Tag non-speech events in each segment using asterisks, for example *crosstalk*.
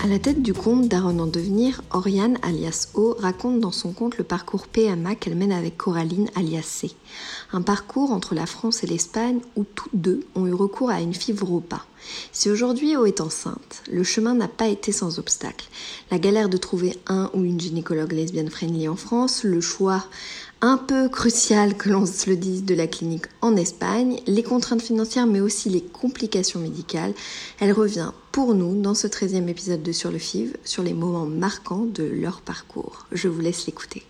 À la tête du conte d'Aaron en devenir, Oriane alias O raconte dans son conte le parcours PMA qu'elle mène avec Coraline alias C. Un parcours entre la France et l'Espagne où toutes deux ont eu recours à une fibropa. Si aujourd'hui O est enceinte, le chemin n'a pas été sans obstacle. La galère de trouver un ou une gynécologue lesbienne friendly en France, le choix un peu crucial que l'on se le dise de la clinique en Espagne, les contraintes financières mais aussi les complications médicales. Elle revient pour nous dans ce 13e épisode de Sur le FIV sur les moments marquants de leur parcours. Je vous laisse l'écouter.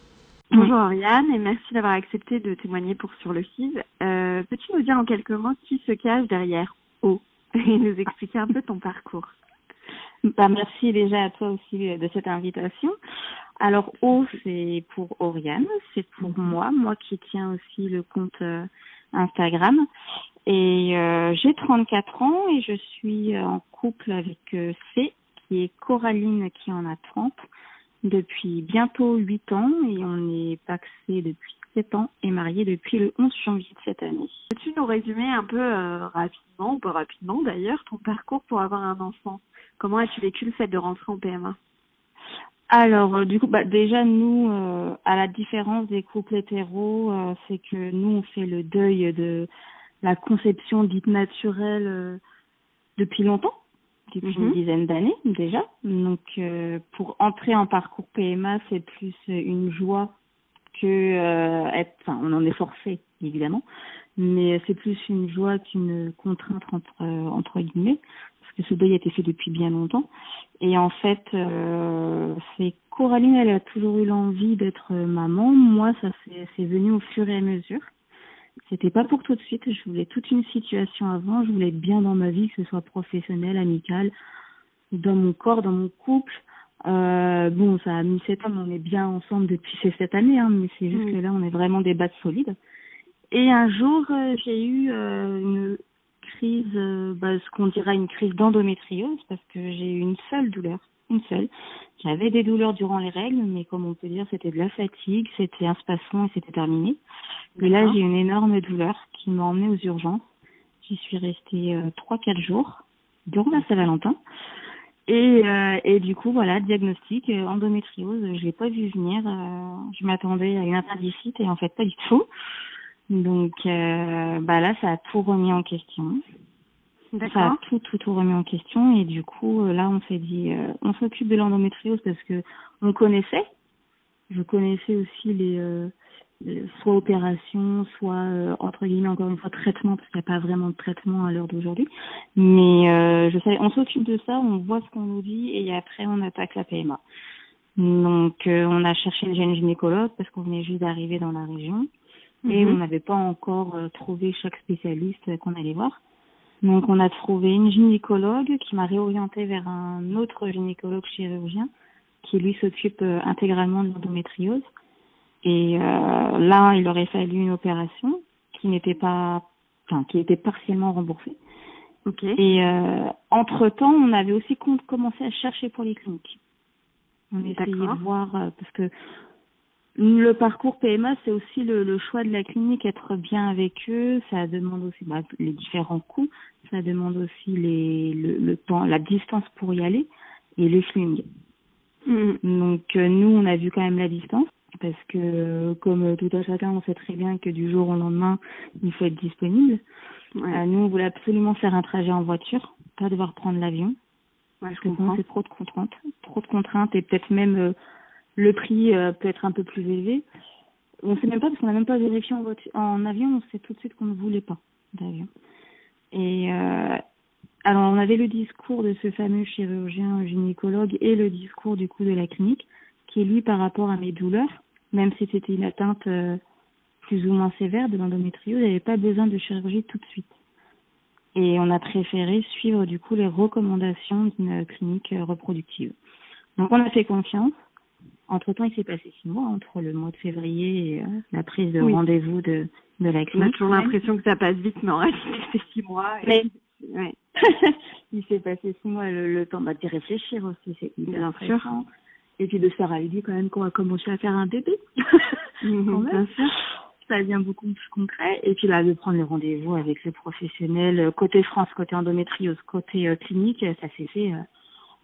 Bonjour Oriane et merci d'avoir accepté de témoigner pour Sur le FIV. Euh, Peux-tu nous dire en quelques mots qui se cache derrière O *laughs* et nous expliquer un peu ton parcours? Bah, Merci déjà à toi aussi de cette invitation. Alors O, c'est pour Oriane, c'est pour moi, moi qui tiens aussi le compte euh, Instagram. Et euh, j'ai 34 ans et je suis en couple avec euh, C, qui est Coraline qui en a 30, depuis bientôt 8 ans et on est paxé depuis 7 ans et marié depuis le 11 janvier de cette année. Peux-tu nous résumer un peu rapidement, ou pas rapidement d'ailleurs, ton parcours pour avoir un enfant? Comment as-tu vécu le fait de rentrer en PMA alors, euh, du coup, bah, déjà, nous, euh, à la différence des couples hétéros, euh, c'est que nous, on fait le deuil de la conception dite naturelle depuis longtemps, depuis une mhm. dizaine d'années déjà. Donc, pour entrer en parcours PMA, c'est plus une joie que être, enfin, on en est forcé, évidemment, mais c'est plus une joie qu'une contrainte entre, entre guillemets que ce deuil a été fait depuis bien longtemps. Et en fait, euh, c'est Coraline, elle a toujours eu l'envie d'être maman. Moi, ça c'est venu au fur et à mesure. C'était pas pour tout de suite. Je voulais toute une situation avant. Je voulais être bien dans ma vie, que ce soit professionnel, amical, dans mon corps, dans mon couple. Euh, bon, ça a mis sept ans, on est bien ensemble depuis ces sept années, hein, mais c'est juste mm. que là, on est vraiment des bases solides. Et un jour, euh, j'ai eu euh, une, crise, bah, ce qu'on dirait une crise d'endométriose, parce que j'ai eu une seule douleur, une seule. J'avais des douleurs durant les règles, mais comme on peut dire, c'était de la fatigue, c'était un spasson et c'était terminé. Mais là, j'ai une énorme douleur qui m'a emmenée aux urgences. J'y suis restée euh, trois, quatre jours durant la Saint-Valentin. Et, euh, et du coup, voilà, diagnostic, endométriose, je l'ai pas vu venir. je m'attendais à une appendicite et en fait pas du tout. Donc euh, bah là, ça a tout remis en question. Ça a tout, tout, tout remis en question et du coup, euh, là, on s'est dit, euh, on s'occupe de l'endométriose parce que on connaissait. Je connaissais aussi les, euh, soit opération, soit entre guillemets encore une fois traitement parce qu'il n'y a pas vraiment de traitement à l'heure d'aujourd'hui. Mais je sais, on s'occupe de ça, on voit ce qu'on nous dit et après on attaque la PMA. Donc on a cherché une jeune gynécologue parce qu'on venait juste d'arriver dans la région et on mhm. n'avait pas encore trouvé chaque spécialiste qu'on allait voir. Donc on a trouvé une gynécologue qui m'a réorienté vers un autre gynécologue chirurgien qui lui s'occupe euh, intégralement de l'endométriose. Et euh, là, il aurait fallu une opération qui n'était pas, enfin, qui était partiellement remboursée. Okay. Et euh, entre temps, on avait aussi commencé à chercher pour les cliniques. On essayait de voir parce que le parcours PMA, c'est aussi le, choix de la clinique, être bien avec eux. Ça demande aussi bah, les différents coûts. Ça demande aussi les, le, temps, la distance pour y aller et le feeling. Mm. Donc euh, nous, on a vu quand même la distance parce que comme tout à chacun, on sait très bien que du jour au lendemain, il faut être disponible. Euh, nous, on voulait absolument faire un trajet en voiture, pas devoir prendre l'avion. Ouais, je comprends. C'est trop de contraintes, trop de contraintes et peut-être même euh, le prix euh, peut être un peu plus élevé. On ne sait même pas parce qu'on n'a même pas vérifié en, en avion. On sait tout de suite qu'on ne voulait pas d'avion. Et euh, alors on avait le discours de ce fameux chirurgien gynécologue et le discours du coup de la clinique qui est lui par rapport à mes douleurs, même si c'était une atteinte euh, plus ou moins sévère de l'endométriose, il n'y avait pas besoin de chirurgie tout de suite. Et on a préféré suivre du coup les recommandations d'une clinique reproductive. Donc on a fait confiance. Entre temps, il s'est passé six mois entre le mois de février et euh, la prise de rendez-vous de, de la clinique. On a toujours l'impression que ça passe vite, mais en réalité, c'est six mois. Et... Ouais. *laughs* il s'est passé six mois le, temps bah, d'y réfléchir aussi, c'est hyper intéressant. Et puis de se l'idée quand même qu'on va commencer à faire un bébé. *laughs* Mhm, bien sûr ça devient beaucoup plus concret. Et puis là, de prendre le rendez-vous avec le professionnel, euh, côté France, côté endométriose, côté euh, clinique, ça s'est fait euh,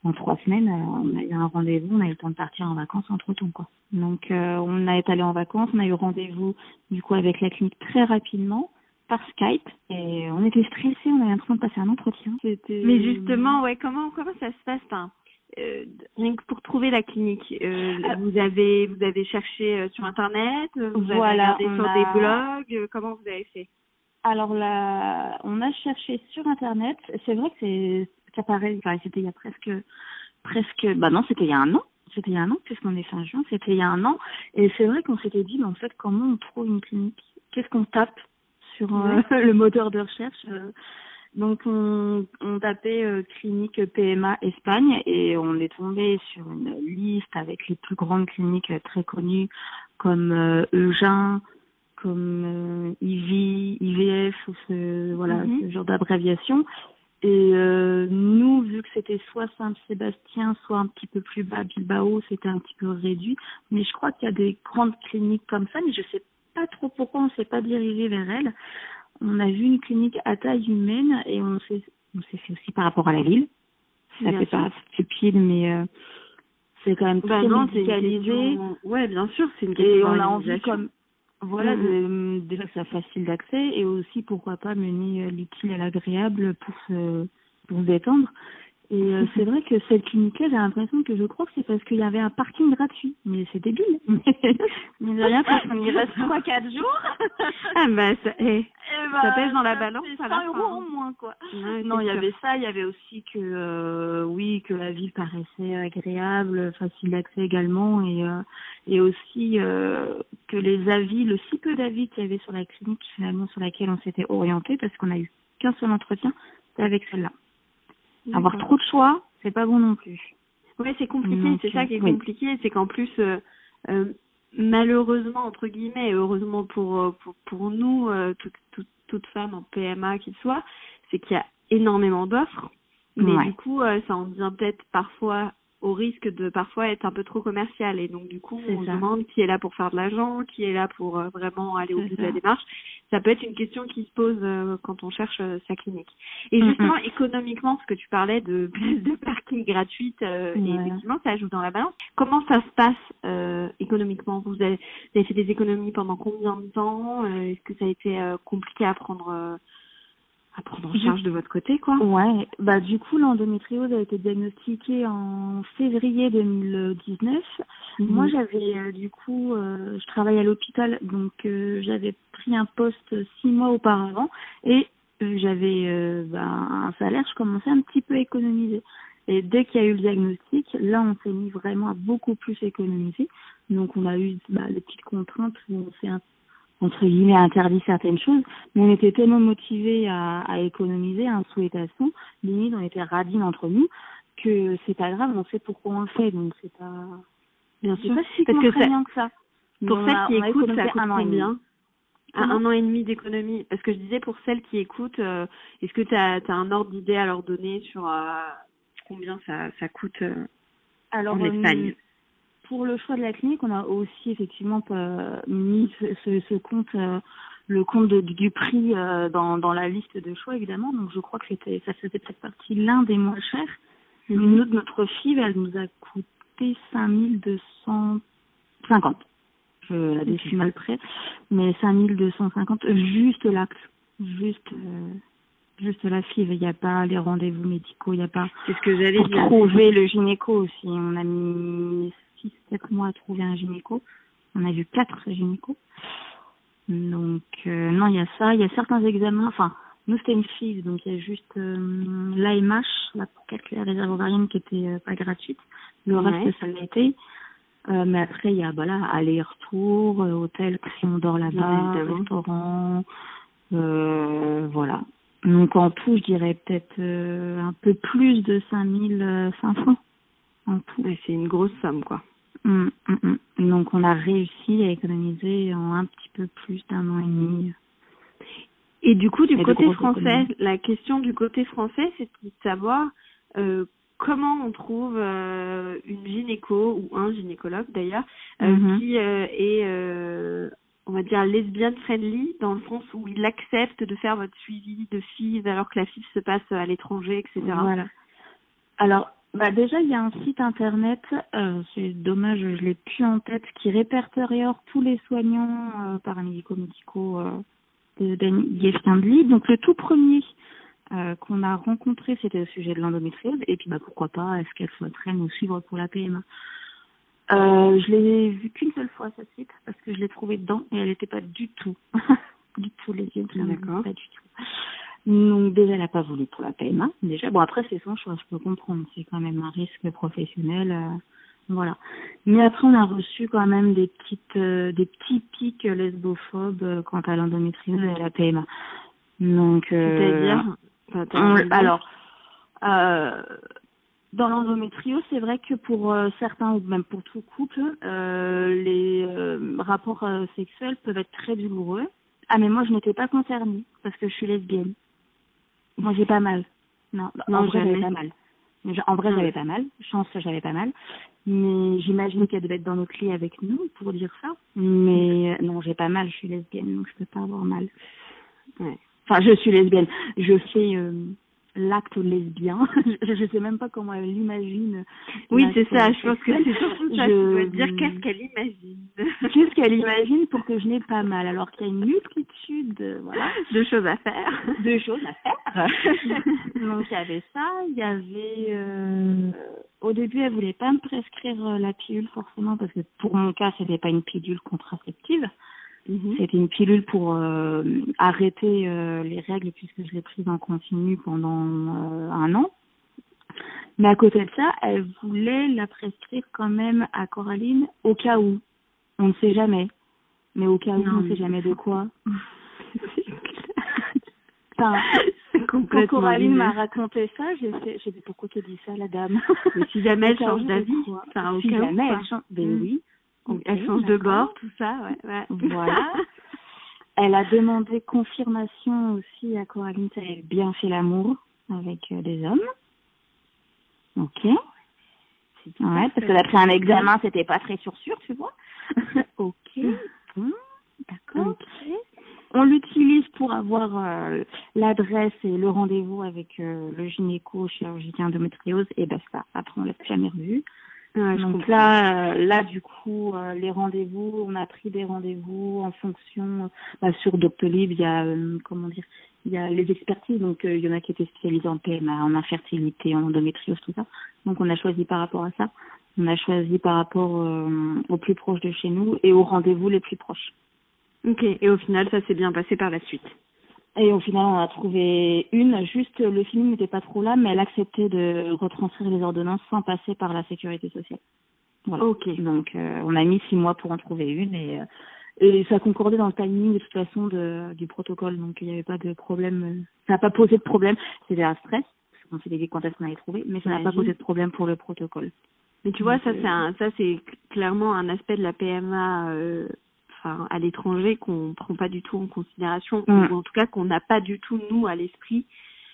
en trois semaines. on a eu un rendez-vous, on a eu le temps de partir en vacances entre temps, quoi. Donc, on a été allé en vacances, on a eu rendez-vous du coup avec la clinique très rapidement par Skype et on était stressés, on avait l'impression de passer un entretien. Mais justement, ouais, comment comment ça se passe euh, rien que pour trouver la clinique, euh, ah. vous avez vous avez cherché euh, sur internet, vous voilà, avez regardé sur des blogs, comment vous avez fait? Alors là, on a cherché sur internet. C'est vrai que c'est enfin, c'était il y a presque presque, bah non, c'était il y a un an. C'était il y a un an puisqu'on est fin juin, c'était il y a un an. Et c'est vrai qu'on s'était dit, mais en fait, comment on trouve une clinique? Qu'est-ce qu'on tape sur *laughs* le moteur de recherche donc on, on tapait euh, clinique PMA Espagne et on est tombé sur une liste avec les plus grandes cliniques euh, très connues comme euh, Eugin, comme euh, IV, IVF ou ce voilà mhm. ce genre d'abréviation. Et nous, vu que c'était soit Saint-Sébastien, soit un petit peu plus bas Bilbao, c'était un petit peu réduit. Mais je crois qu'il y a des grandes cliniques comme ça, mais je sais pas trop pourquoi on s'est pas dirigé vers elles on a vu une clinique à taille humaine et on s'est on s'est fait aussi par rapport à la ville. Ça fait pas stupide, mais euh, c'est quand même bah très non, médicalisé. Ouais, bien sûr, c'est une question. Et on a envie comme voilà, mm-hmm. de, déjà que ça facile d'accès et aussi pourquoi pas mener euh, l'utile à l'agréable pour se pour se détendre. Et euh, c'est vrai que cette clinique-là, j'ai l'impression que je crois que c'est parce qu'il y avait un parking gratuit. Mais c'est débile. *laughs* Mais de rien, parce qu'on y reste 3-4 jours. *laughs* ah bah, ça, eh, eh bah, ça pèse dans la balance. 100 euros en moins, quoi. non, il y avait ça. Il y avait aussi que, euh, oui, que la ville paraissait agréable, facile d'accès également. Et, euh, et aussi euh, que les avis, le si peu d'avis qu'il y avait sur la clinique, finalement, sur laquelle on s'était orienté, parce qu'on a eu qu'un seul entretien, c'était avec celle-là. Avoir trop de choix, c'est pas bon non plus. Oui, c'est compliqué. C'est ça qui est compliqué, c'est qu'en plus, euh, euh, malheureusement entre guillemets, et heureusement pour euh, pour, pour nous, euh, toute, toute, toute femme en PMA qu'il soit, c'est qu'il y a énormément d'offres. Mais du coup, ça en devient peut-être parfois au risque de parfois être un peu trop commercial. Et donc du coup on demande qui est là pour faire de l'argent, qui est là pour euh, vraiment aller au bout de la démarche. Ça peut être une question qui se pose euh, quand on cherche euh, sa clinique. Et justement économiquement, parce que tu parlais de *laughs* de parking gratuite et effectivement ça ajoute dans la balance. Comment ça se passe économiquement? Vous avez, vous avez, fait des économies pendant combien de temps? Est-ce que ça a été compliqué à prendre à prendre en charge de votre côté, quoi. Ouais, bah du coup l'endométriose a été diagnostiquée en février 2019. Mhm. Moi j'avais euh, du coup, euh, je travaille à l'hôpital, donc euh, j'avais pris un poste six mois auparavant et j'avais bah, un salaire, je commençais un petit peu à économiser. Et dès qu'il y a eu le diagnostic, là on s'est mis vraiment à beaucoup plus économiser. Donc on a eu bah, des petites contraintes où on s'est un entre guillemets interdit certaines choses, mais on était tellement motivés à, à économiser, un souhaitation, limite on était radines entre nous, que c'est pas grave, on sait pourquoi on le fait, donc c'est pas bien sûr, pas si parce que, ça. Pour celles qui écoutent, ça coûte un combien un, un, an et demi d'économie. Parce que je disais pour celles qui écoutent, euh, est-ce que tu as, un ordre d'idée à leur donner sur euh, combien ça, ça coûte euh, Alors, en Espagne? Pour le choix de la clinique, on a aussi effectivement euh, mis ce, ce, compte, euh, le compte du prix euh, dans, dans la liste de choix évidemment. Donc je crois que c'était, ça faisait peut-être partie l'un des moins chers. Mhm. Une autre, notre FIV, elle nous a coûté 5250. Je la décime mal près, mais 5250 juste l'acte, juste juste la FIV. Il n'y a pas les rendez-vous médicaux. Il n'y a pas. C'est ce que j'allais dire. trouver le gynéco aussi. On a mis 6-7 mois à trouver un gynéco. On a vu quatre gynécos. Donc euh, non, il y a ça. Il y a certains examens. Enfin, nous c'était une FIV, donc il y a juste euh, l'AMH, la pour calculer la réserve ovarienne, qui était euh, pas gratuite. Le reste, ça l'a été. Euh, mais après, il y a voilà, aller-retour, hôtel si on dort là-bas, restaurant, euh, voilà. Donc en tout, je dirais peut-être euh, un peu plus de 5500 en tout. Ouais, c'est une grosse somme, quoi. Mm, mm, mm. Donc on a réussi à économiser en un petit peu plus d'un an et demi. Et du coup, du Et côté français, économies. la question du côté français, c'est de savoir euh, comment on trouve euh, une gynéco ou un gynécologue d'ailleurs euh, Mhm. qui est, on va dire, lesbian friendly dans le sens où il accepte de faire votre suivi de FIV alors que la FIV se passe à l'étranger, etc. Voilà. Alors, bah déjà, il y a un site internet, euh, c'est dommage, je l'ai plus en tête, qui répertorie tous les soignants euh, paramédicaux médicaux euh, de Friendly. Donc le tout premier euh, qu'on a rencontré, c'était au sujet de l'endométriose. Et puis, bah pourquoi pas, est-ce qu'elle souhaiterait nous suivre pour la PMA euh, Je l'ai vu qu'une seule fois ce site parce que je l'ai trouvé dedans et elle n'était pas du tout, *laughs* du tout les yeux, D'accord. pas du tout. Donc déjà, elle n'a pas voulu pour la PMA. Déjà, bon après c'est son choix, je peux comprendre. C'est quand même un risque professionnel, euh, voilà. Mais après, on a reçu quand même des petites, euh, des petits pics lesbophobes euh, quant à l'endométriose et à la PMA. Donc, euh, C'est-à-dire alors, euh, dans l'endométriose, c'est vrai que pour euh, certains ou même pour tout couple, euh, les euh, rapports sexuels peuvent être très douloureux. Ah mais moi je n'étais pas concernée parce que je suis lesbienne. Moi j'ai pas mal. Non, Non, en vrai j'avais pas mal. En vrai Ah j'avais pas mal. Chance j'avais pas mal. Mais j'imagine qu'elle devait être dans notre lit avec nous pour dire ça. Mais euh, non j'ai pas mal. Je suis lesbienne donc je peux pas avoir mal. Ouais. Enfin, je suis lesbienne. Je fais euh, l'acte lesbien. *laughs* je, je sais même pas comment elle l'imagine. Oui, c'est ça. Je pense que c'est surtout ça. Je- dois dire qu'est-ce qu'elle imagine *laughs* Qu'est-ce qu'elle imagine pour que je n'ai pas mal alors qu'il y a une multitude euh, voilà, de choses à faire. de choses à faire. *laughs* Donc il y avait ça, il y avait euh, au début elle voulait pas me prescrire euh, la pilule forcément parce que pour mon cas c'était pas une pilule contraceptive. Mhm. C'était une pilule pour euh, arrêter euh, les règles puisque je l'ai prise en continu pendant euh, un an. Mais à côté de ça, elle voulait la prescrire quand même à Coraline au cas où. On ne sait jamais. Mais au cas où, Non, on ne sait jamais de quoi. *laughs* Enfin, quand Coraline m'a raconté ça, j'ai fait, j'ai dit pourquoi tu dis ça, la dame? Mais si jamais elle *laughs* change d'avis, enfin au Si cas jamais elle change, ben Mm. oui. Elle change de d'accord. bord, tout ça, ouais. ouais. Voilà. *laughs* Elle a demandé confirmation aussi à Coraline si elle avait bien fait l'amour avec euh, des hommes. Ok. Ouais, parce que d'après un examen, c'était pas très sûr sûr, tu vois. *laughs* ok. Bon, d'accord. Ok. On l'utilise pour avoir euh, l'adresse et le rendez-vous avec euh, le gynéco chirurgien endométriose et basta. Après, on l'a jamais revu. Ouais, Donc là, euh, là du coup, euh, les rendez-vous, on a pris des rendez-vous en fonction. Bah, sur Doctolib, il y a euh, comment dire, il y a les expertises. Donc euh, il y en a qui étaient spécialisés en PMA, en infertilité, en endométriose, tout ça. Donc on a choisi par rapport à ça. On a choisi par rapport euh, au plus proche de chez nous et aux rendez-vous les plus proches. Ok. Et au final, ça s'est bien passé par la suite. Et au final, on a trouvé une. Juste, le film n'était pas trop là, mais elle acceptait de retranscrire les ordonnances sans passer par la sécurité sociale. Voilà. Ok. Donc, euh, on a mis six mois pour en trouver une et, euh, et ça concordait dans le timing de toute façon de, du protocole. Donc, il n'y avait pas de problème. euh, Ça n'a pas posé de problème. C'était un stress parce qu'on s'était dit quand est-ce qu'on allait trouver, mais ça n'a pas posé de problème pour le protocole. Mais tu vois, Donc, ça euh, c'est un, ça c'est clairement un aspect de la PMA, euh, enfin à l'étranger qu'on prend pas du tout en considération, Mm. ou en tout cas qu'on n'a pas du tout nous à l'esprit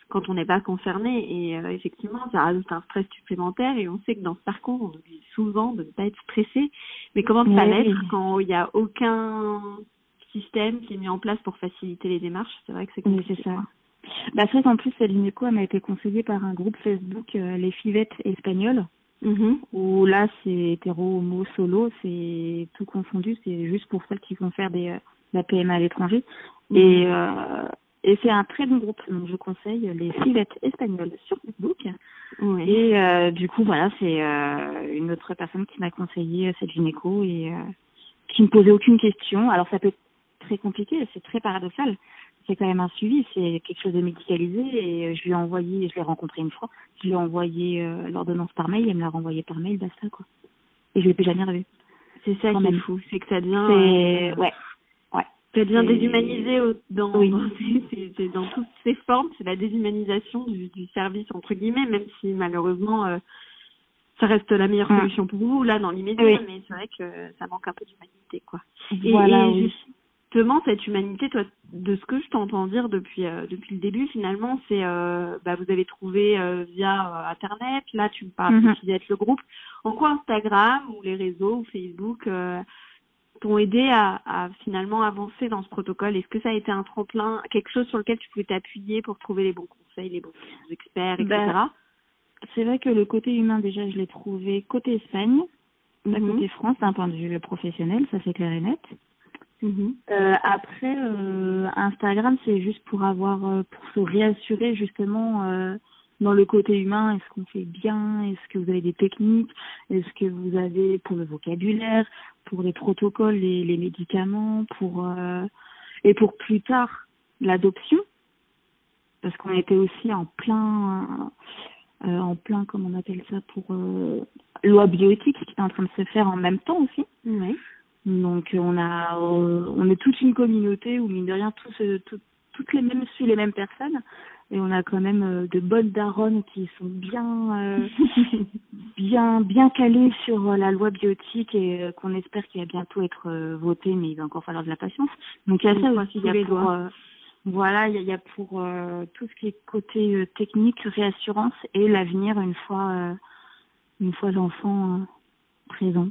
quand on n'est pas concerné. Et euh, effectivement, ça rajoute un stress supplémentaire. Et on sait que dans ce parcours, on dit souvent de ne pas être stressé. Mais comment ne pas Oui. l'être quand il n'y a aucun système qui est mis en place pour faciliter les démarches? C'est vrai que c'est Oui, compliqué. c'est ça. Bah, qu'en plus, elle m'a été conseillée par un groupe Facebook, euh, les fivettes espagnoles. Mhm. où là c'est hétéro, homo, solo, c'est tout confondu, c'est juste pour celles qui vont faire des euh, la PMA à l'étranger. Mhm. Et euh, Et c'est un très bon groupe. Donc, je conseille les filettes espagnoles sur Facebook. Et euh, du coup, voilà, c'est euh, une autre personne qui m'a conseillé cette gynéco et qui me posait aucune question. Alors, ça peut être très compliqué, c'est très paradoxal. C'est quand même un suivi, c'est quelque chose de médicalisé et je lui ai envoyé, je l'ai rencontré une fois, je lui ai envoyé l'ordonnance par mail, elle me l'a renvoyé par mail, basta quoi. Et je l'ai plus jamais revu. C'est ça qui est fou, c'est que ça devient. C'est ouais. Ça devient déshumanisé dans, dans, dans, toutes ses formes. C'est la déshumanisation du, du, service, entre guillemets, même si malheureusement, euh, ça reste la meilleure solution pour vous, là, dans l'immédiat, mais c'est vrai que ça manque un peu d'humanité, quoi. Voilà, et, justement, cette humanité, toi, de ce que je t'entends dire depuis euh, depuis le début, finalement, c'est, euh, bah, vous avez trouvé via Internet, là, tu me parles mm d'être le groupe. En quoi Instagram ou les réseaux ou Facebook t'ont aidé à, à, finalement avancer dans ce protocole? Est-ce que ça a été un tremplin, quelque chose sur lequel tu pouvais t'appuyer pour trouver les bons conseils, les bons experts, etc. Ben, c'est vrai que le côté humain, déjà, je l'ai trouvé côté Espagne, mm côté France, d'un point de vue professionnel, ça c'est clair et net. Mhm. Euh, après, euh, Instagram, c'est juste pour avoir, euh, pour se réassurer justement dans le côté humain, est-ce qu'on fait bien? Est-ce que vous avez des techniques? Est-ce que vous avez pour le vocabulaire, pour les protocoles, les, les médicaments, pour et pour plus tard l'adoption? Parce qu'on était aussi en plein, en plein, comment on appelle ça, pour loi bioéthique qui est en train de se faire en même temps aussi. Oui. Donc on a, on est toute une communauté où mine de rien tous, toutes les mêmes suivent les mêmes personnes. Et on a quand même euh, de bonnes daronnes qui sont bien euh, *laughs* bien bien calées sur euh, la loi biotique et qu'on espère qu'il va bientôt être voté mais il va encore falloir de la patience. Donc il y a ça aussi il y a pour voilà il y a, pour tout ce qui est côté technique réassurance et l'avenir une fois une fois l'enfant présent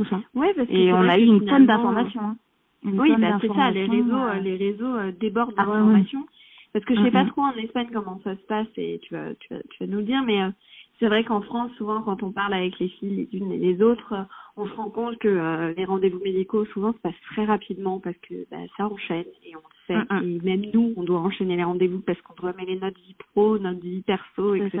tout ça. Ouais, parce que et on a eu une tonne d'informations hein. oui bah, c'est ça les réseaux les réseaux débordent ah d'informations. Parce que je sais pas trop en Espagne comment ça se passe et tu vas, tu vas, tu vas nous le dire, mais euh, c'est vrai qu'en France, souvent, quand on parle avec les filles les unes et les autres, euh, on se rend compte que euh, les rendez-vous médicaux, souvent, se passent très rapidement parce que bah, ça enchaîne et on sait. Et même nous, on doit enchaîner les rendez-vous parce qu'on doit mêler notre vie pro, notre vie perso, etc.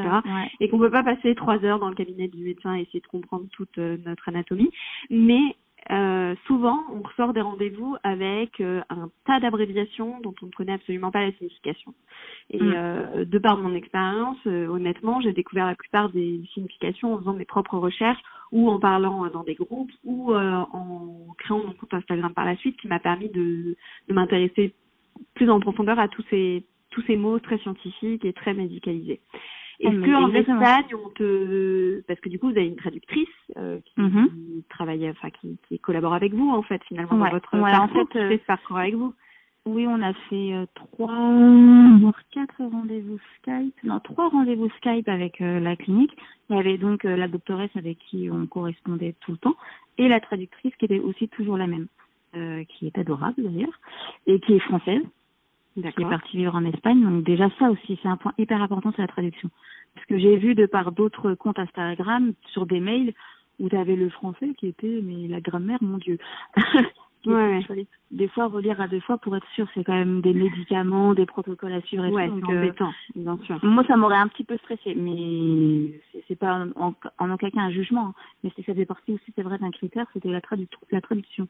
Et qu'on peut pas passer trois heures dans le cabinet du médecin et essayer de comprendre toute notre anatomie. Mais euh, souvent, on ressort des rendez-vous avec euh, un tas d'abréviations dont on ne connaît absolument pas la signification. Et mm. euh, de par mon expérience, euh, honnêtement, j'ai découvert la plupart des significations en faisant mes propres recherches ou en parlant dans des groupes ou en créant mon compte Instagram par la suite, qui m'a permis de, de m'intéresser plus en profondeur à tous ces tous ces mots très scientifiques et très médicalisés. Est-ce que en Espagne, on te, parce que du coup, vous avez une traductrice euh, qui, mm-hmm. travaille, enfin qui, qui, collabore avec vous en fait finalement dans votre voilà, parcours, en fait, euh, ce parcours avec vous? Oui, on a fait euh, trois, voire quatre rendez-vous Skype, non trois rendez-vous Skype avec euh, la clinique. Il y avait donc la doctoresse avec qui on correspondait tout le temps et la traductrice qui était aussi toujours la même, qui est adorable d'ailleurs et qui est française qui est parti vivre en Espagne. Donc déjà ça aussi, c'est un point hyper important, c'est la traduction. Parce que j'ai vu de par d'autres comptes Instagram sur des mails où tu avais le français qui était mais la grammaire, mon Dieu. *laughs* ouais, des fois relire à deux fois pour être sûr, c'est quand même des médicaments, des protocoles à suivre et ouais, c'est euh, embêtant, bien sûr. Moi, ça m'aurait un petit peu stressé, mais c'est pas en, en, aucun cas un jugement. Hein. Mais c'est ça fait partie aussi, c'est vrai, d'un critère, c'était la, tradu la traduction.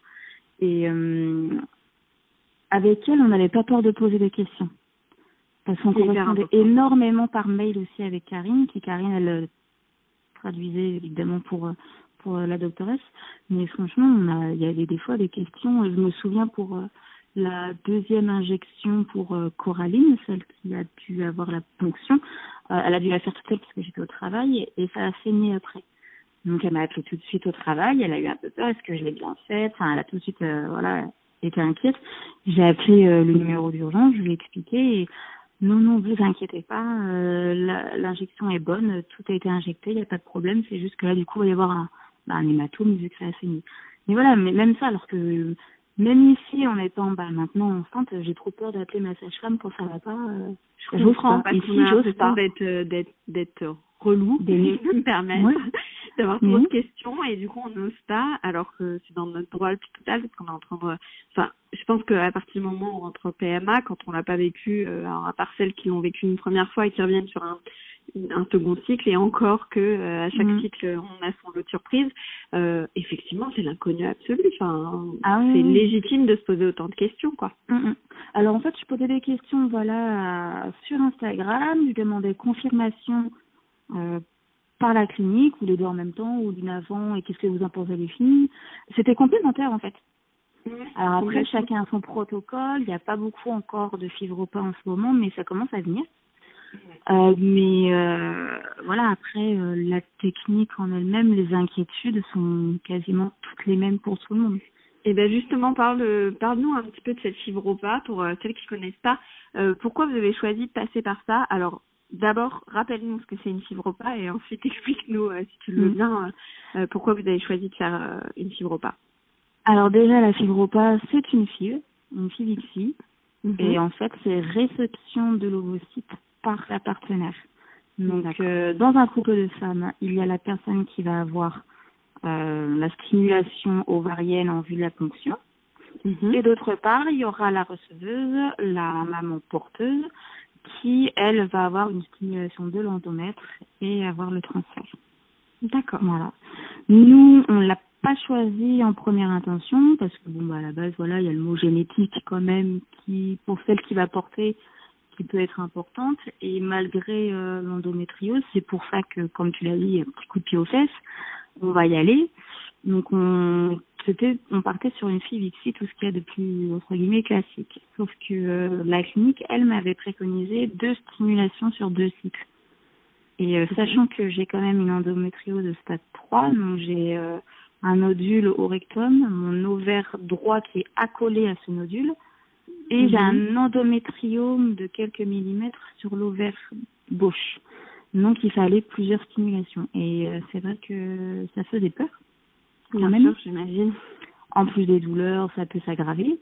Et euh, avec elle, on n'avait pas peur de poser des questions. Parce qu'on correspondait énormément par mail aussi avec Karine, qui Karine, elle euh, traduisait évidemment pour euh, pour euh, la doctoresse. Mais franchement, on a, il y avait des fois des questions. Je me souviens pour la deuxième injection pour Coraline, celle qui a dû avoir la ponction. elle a dû la faire toute seule parce que j'étais au travail et, ça a saigné après. Donc elle m'a appelé tout de suite au travail. Elle a eu un peu peur. Est-ce que je l'ai bien fait Enfin, elle a tout de suite, voilà, était inquiète. J'ai appelé euh, le numéro d'urgence, je lui ai expliqué et non, non, vous inquiétez pas, euh, l'injection est bonne, tout a été injecté, il n'y a pas de problème, c'est juste que là, du coup, il va y avoir un, bah, un hématome vu que ça a saigné. Mais voilà, mais même ça, alors que même ici, en étant bah, maintenant enceinte, j'ai trop peur d'appeler ma sage-femme quand ça va pas. Euh, je comprends, pas. Ici, j'ose pas. D'être, d'être, d'être relou, des *laughs* me permettre d'avoir trop de questions et du coup on n'ose pas alors que c'est dans notre droit le plus total parce qu'on est en train de enfin je pense qu'à partir du moment où on rentre au PMA, quand on l'a pas vécu, euh, alors à part celles qui l'ont vécu une première fois et qui reviennent sur un, un second cycle, et encore que euh, à chaque mm. cycle on a son lot de surprises, euh, effectivement c'est l'inconnu absolu. Enfin, ah c'est légitime de se poser autant de questions, quoi. Mm. Alors en fait, je posais des questions, voilà, sur Instagram, je demandais confirmation. Euh, par la clinique ou les deux en même temps ou d'une avant et qu'est-ce que vous en pensez les filles? C'était complémentaire en fait alors après, chacun a son protocole. Il n'y a pas beaucoup encore de fibropas en ce moment, mais ça commence à venir. Euh, mais euh, voilà, après, euh, la technique en elle-même, les inquiétudes sont quasiment toutes les mêmes pour tout le monde. Et eh ben justement, parle, parle-nous un petit peu de cette fibropa pour celles qui ne connaissent pas. pourquoi vous avez choisi de passer par ça? Alors, d'abord, rappelle-nous ce que c'est une fibropa et ensuite *laughs* explique-nous, si tu le veux mm. bien, pourquoi vous avez choisi de faire une fibropa. Alors déjà, la fibropa, c'est une FIV, une FIV mhm. et en fait, c'est réception de l'ovocyte par la partenaire. Donc, euh, dans un couple de femmes, il y a la personne qui va avoir euh, la stimulation ovarienne en vue de la ponction. Mhm. Et d'autre part, il y aura la receveuse, la maman porteuse, qui, elle, va avoir une stimulation de l'endomètre et avoir le transfert. D'accord. Voilà. Nous, on l'a pas choisi en première intention parce que bon bah à la base voilà il y a le mot génétique quand même qui pour celle qui va porter qui peut être importante et malgré euh, l'endométriose c'est pour ça que comme tu l'as dit un petit coup de pied aux fesses on va y aller donc on c'était on partait sur une fille tout ce qu'il y a de plus entre guillemets classique sauf que euh, la clinique elle m'avait préconisé deux stimulations sur deux cycles et euh, sachant que j'ai quand même une endométriose de stade 3 donc j'ai un nodule au rectum, mon ovaire droit qui est accolé à ce nodule, et j'ai mhm. un endométriome de quelques millimètres sur l'ovaire gauche. Donc il fallait plusieurs stimulations. Et euh, c'est vrai que ça faisait peur. Quand même. j'imagine. En plus des douleurs, ça peut s'aggraver.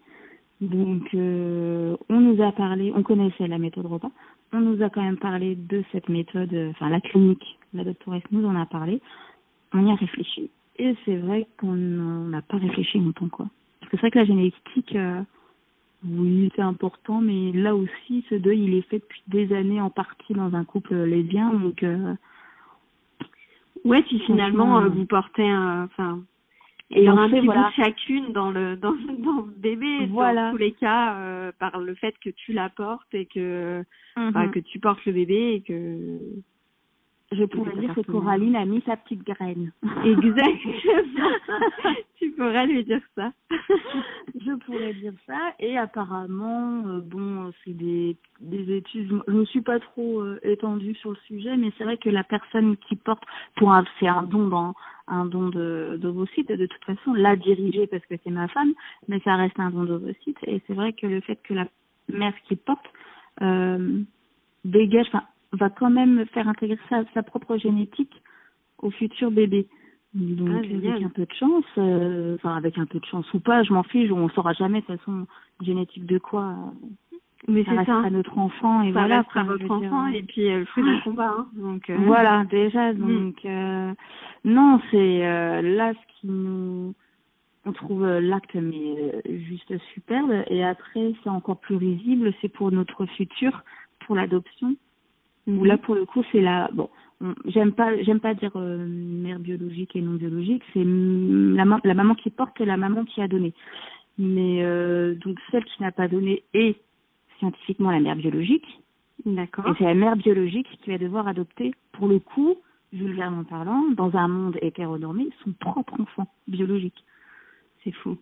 Donc euh, on nous a parlé, on connaissait la méthode repas, on nous a quand même parlé de cette méthode, enfin la clinique, la doctoresse nous en a parlé, on y a réfléchi et c'est vrai qu'on n'a pas réfléchi longtemps, quoi. Parce que c'est vrai que la génétique, euh, oui, c'est important, mais là aussi, ce deuil, il est fait depuis des années en partie dans un couple lesbien, donc. Euh, ouais, si finalement euh, vous portez un, enfin, et un petit voilà. chacune dans le dans, *laughs* dans bébé voilà. dans tous les cas par le fait que tu la portes et que mm que tu portes le bébé et que je pourrais dire que Coraline a mis sa petite graine. Exactement. *laughs* tu pourrais lui dire ça. je pourrais dire ça. Et apparemment, euh, bon, c'est des, des études. Je ne suis pas trop euh, étendue sur le sujet, mais c'est vrai que la personne qui porte, pour un, c'est un don dans un don de d'ovocyte de toute façon, l'a dirigé parce que c'est ma femme, mais ça reste un don d'ovocyte. Et c'est vrai que le fait que la mère qui porte euh, dégage, enfin va quand même faire intégrer sa, sa propre génétique au futur bébé. Donc ah, avec un peu de chance, euh, enfin avec un peu de chance ou pas, je m'en fiche, on saura jamais de toute façon génétique de quoi. Mais c'est ça. à notre enfant et ça voilà. à votre enfant et puis euh, le fruit d'un combat. Hein, donc euh... voilà déjà mm. donc euh, non c'est euh, là ce qui nous on trouve l'acte mais juste superbe et après c'est encore plus risible c'est pour notre futur pour l'adoption où là pour le coup c'est la bon j'aime pas j'aime pas dire euh, mère biologique et non biologique c'est la, la maman qui porte et la maman qui a donné mais euh, donc celle qui n'a pas donné est scientifiquement la mère biologique. D'accord. Et c'est la mère biologique qui va devoir adopter pour le coup vulgairement parlant dans un monde hétéronormé son propre enfant biologique. C'est fou.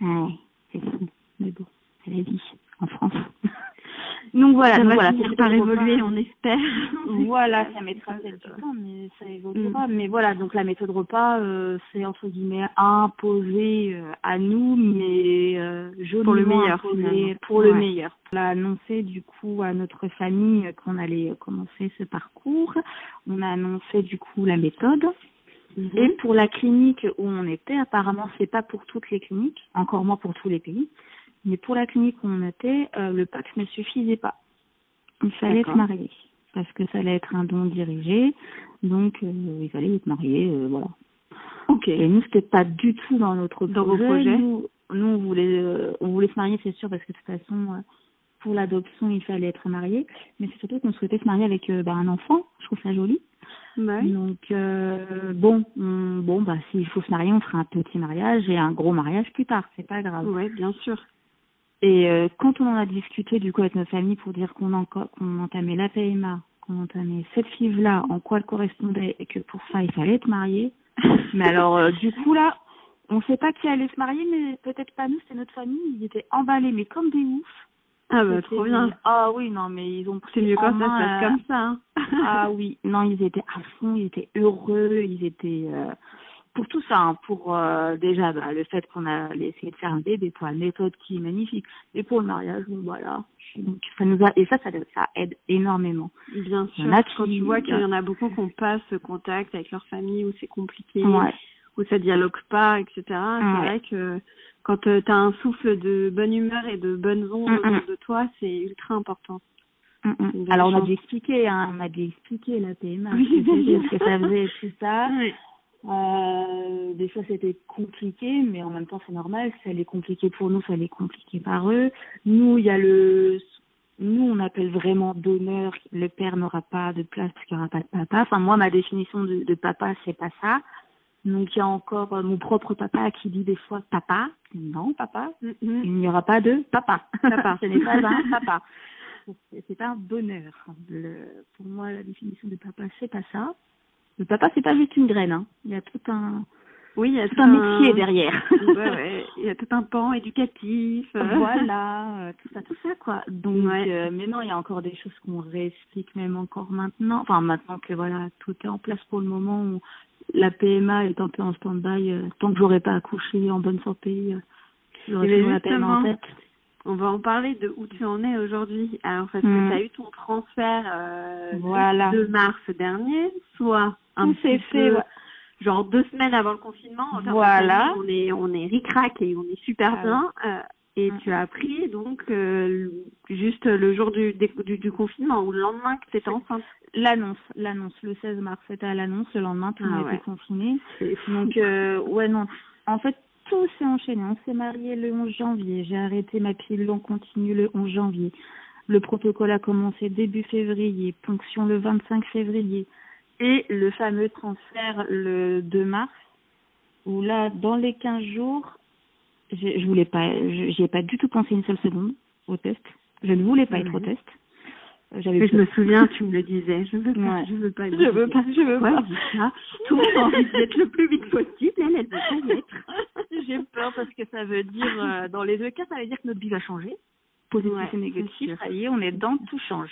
Ouais c'est fou. Mais bon c'est la vie en France *laughs* Donc voilà, ça va voilà, finir par évoluer, on espère. *laughs* voilà, ça mettra du temps, mais ça évoluera. Mm. Mais voilà, donc la méthode repas, euh, c'est entre guillemets imposé euh, à nous, mais euh, pour le meilleur. pour le meilleur. On a annoncé du coup à notre famille qu'on allait commencer ce parcours. On a annoncé du coup la méthode. Mm-hmm. Et pour la clinique où on était, apparemment, c'est pas pour toutes les cliniques, encore moins pour tous les pays. Mais pour la clinique où on était, euh, le pack ne suffisait pas. Il fallait être marié parce que ça allait être un don dirigé, donc euh, il fallait être marié, euh, voilà. Ok. Et nous, c'était pas du tout dans notre dans projet. Nous, nous on voulait on voulait se marier c'est sûr parce que de toute façon pour l'adoption il fallait être marié mais c'est surtout qu'on souhaitait se marier avec bah, un enfant je trouve ça joli donc euh, bon, bon bah s'il faut se marier, on fera un petit mariage et un gros mariage plus tard, c'est pas grave. Ouais, bien sûr. Et euh, quand on en a discuté du coup avec notre famille pour dire qu'on entamait la PMA, qu'on entamait cette FIV-là, en quoi elle correspondait et que pour ça il fallait être marié. *laughs* mais alors euh, du coup là, on sait pas qui allait se marier, mais peut-être pas nous, c'est notre famille, ils étaient emballés mais comme des oufs. Ah bah trop bien. Ah oui, non mais ils ont C'est mieux quand ça se passe comme ça. Hein. ah *laughs* oui, non, ils étaient à fond, ils étaient heureux, ils étaient euh, pour tout ça, hein, pour euh, déjà bah, le fait qu'on a essayé de faire un bébé pour la méthode qui est magnifique, et pour le mariage, voilà. Donc ça nous a et ça, ça, ça aide énormément. Bien sûr. Quand tu vois qu'il y en a beaucoup qui n'ont pas ce contact avec leur famille où c'est compliqué, ouais. où ça dialogue pas, etc. C'est vrai que quand euh, tu as un souffle de bonne humeur et de bonnes ondes mm, mm. autour de toi, c'est ultra important. Mm, Alors on a dû expliquer, hein, on a dû expliquer la PMA, ce que ça faisait, tout ça. Euh, des fois c'était compliqué, mais en même temps c'est normal. Ça allait compliqué pour nous, ça allait compliqué par eux. Nous, il y a le, nous on appelle vraiment d'honneur. Le père n'aura pas de place parce qu'il n'y aura pas de papa. Enfin moi ma définition de, de papa c'est pas ça. Donc il y a encore euh, mon propre papa qui dit des fois papa. Non, papa. Mm-hmm. Il n'y aura pas de papa. Papa. *laughs* Ce n'est pas un *laughs* papa. C'est un bonheur. Le, pour moi, la définition de papa, c'est pas ça. Le papa, c'est pas juste une graine. Hein. Il y a tout un, oui, il y a tout, un, métier derrière. ouais, ouais. Il y a tout un pan éducatif. *laughs* voilà, euh, tout ça, tout ça, quoi. Donc, euh, mais non, il y a encore des choses qu'on réexplique même encore maintenant. Enfin, maintenant que voilà, tout est en place pour le moment, où la PMA est un peu en stand-by. Euh, tant que j'aurai pas accouché en bonne santé, j'aurai toujours la PMA en tête. On va en parler de où tu en es aujourd'hui. Alors, parce que hmm. tu as eu ton transfert euh, voilà. de mars dernier, soit un peu, fait, genre deux semaines avant le confinement. Voilà. On est, on est ric-rac et on est super ah bien. Euh, et mm. tu as appris donc euh, juste le jour du, du, du, confinement ou le lendemain que tu étais enceinte L'annonce, l'annonce, le 16 mars, c'était à l'annonce, le lendemain tout le monde était confiné. Donc euh, ouais non, en fait tout s'est enchaîné. On s'est marié le 11 janvier, j'ai arrêté ma pilule en continu le 11 janvier. Le protocole a commencé début février, ponction le 25 février et le fameux transfert le 2 mars où là dans les 15 jours je, je voulais pas, j'y ai pas du tout pensé une seule seconde au test. Je ne voulais pas être au test. J'avais je me souviens, *laughs* tu me le disais. Je veux pas, je veux pas. Je veux pas, je veux pas. Ça. Tout le monde envie d'être le plus vite possible. Elle, elle veut pas y être. *laughs* J'ai peur parce que ça veut dire, euh, dans les deux cas, ça veut dire que notre vie va changer. Positif et négatif, ça y est, on est dedans, tout change.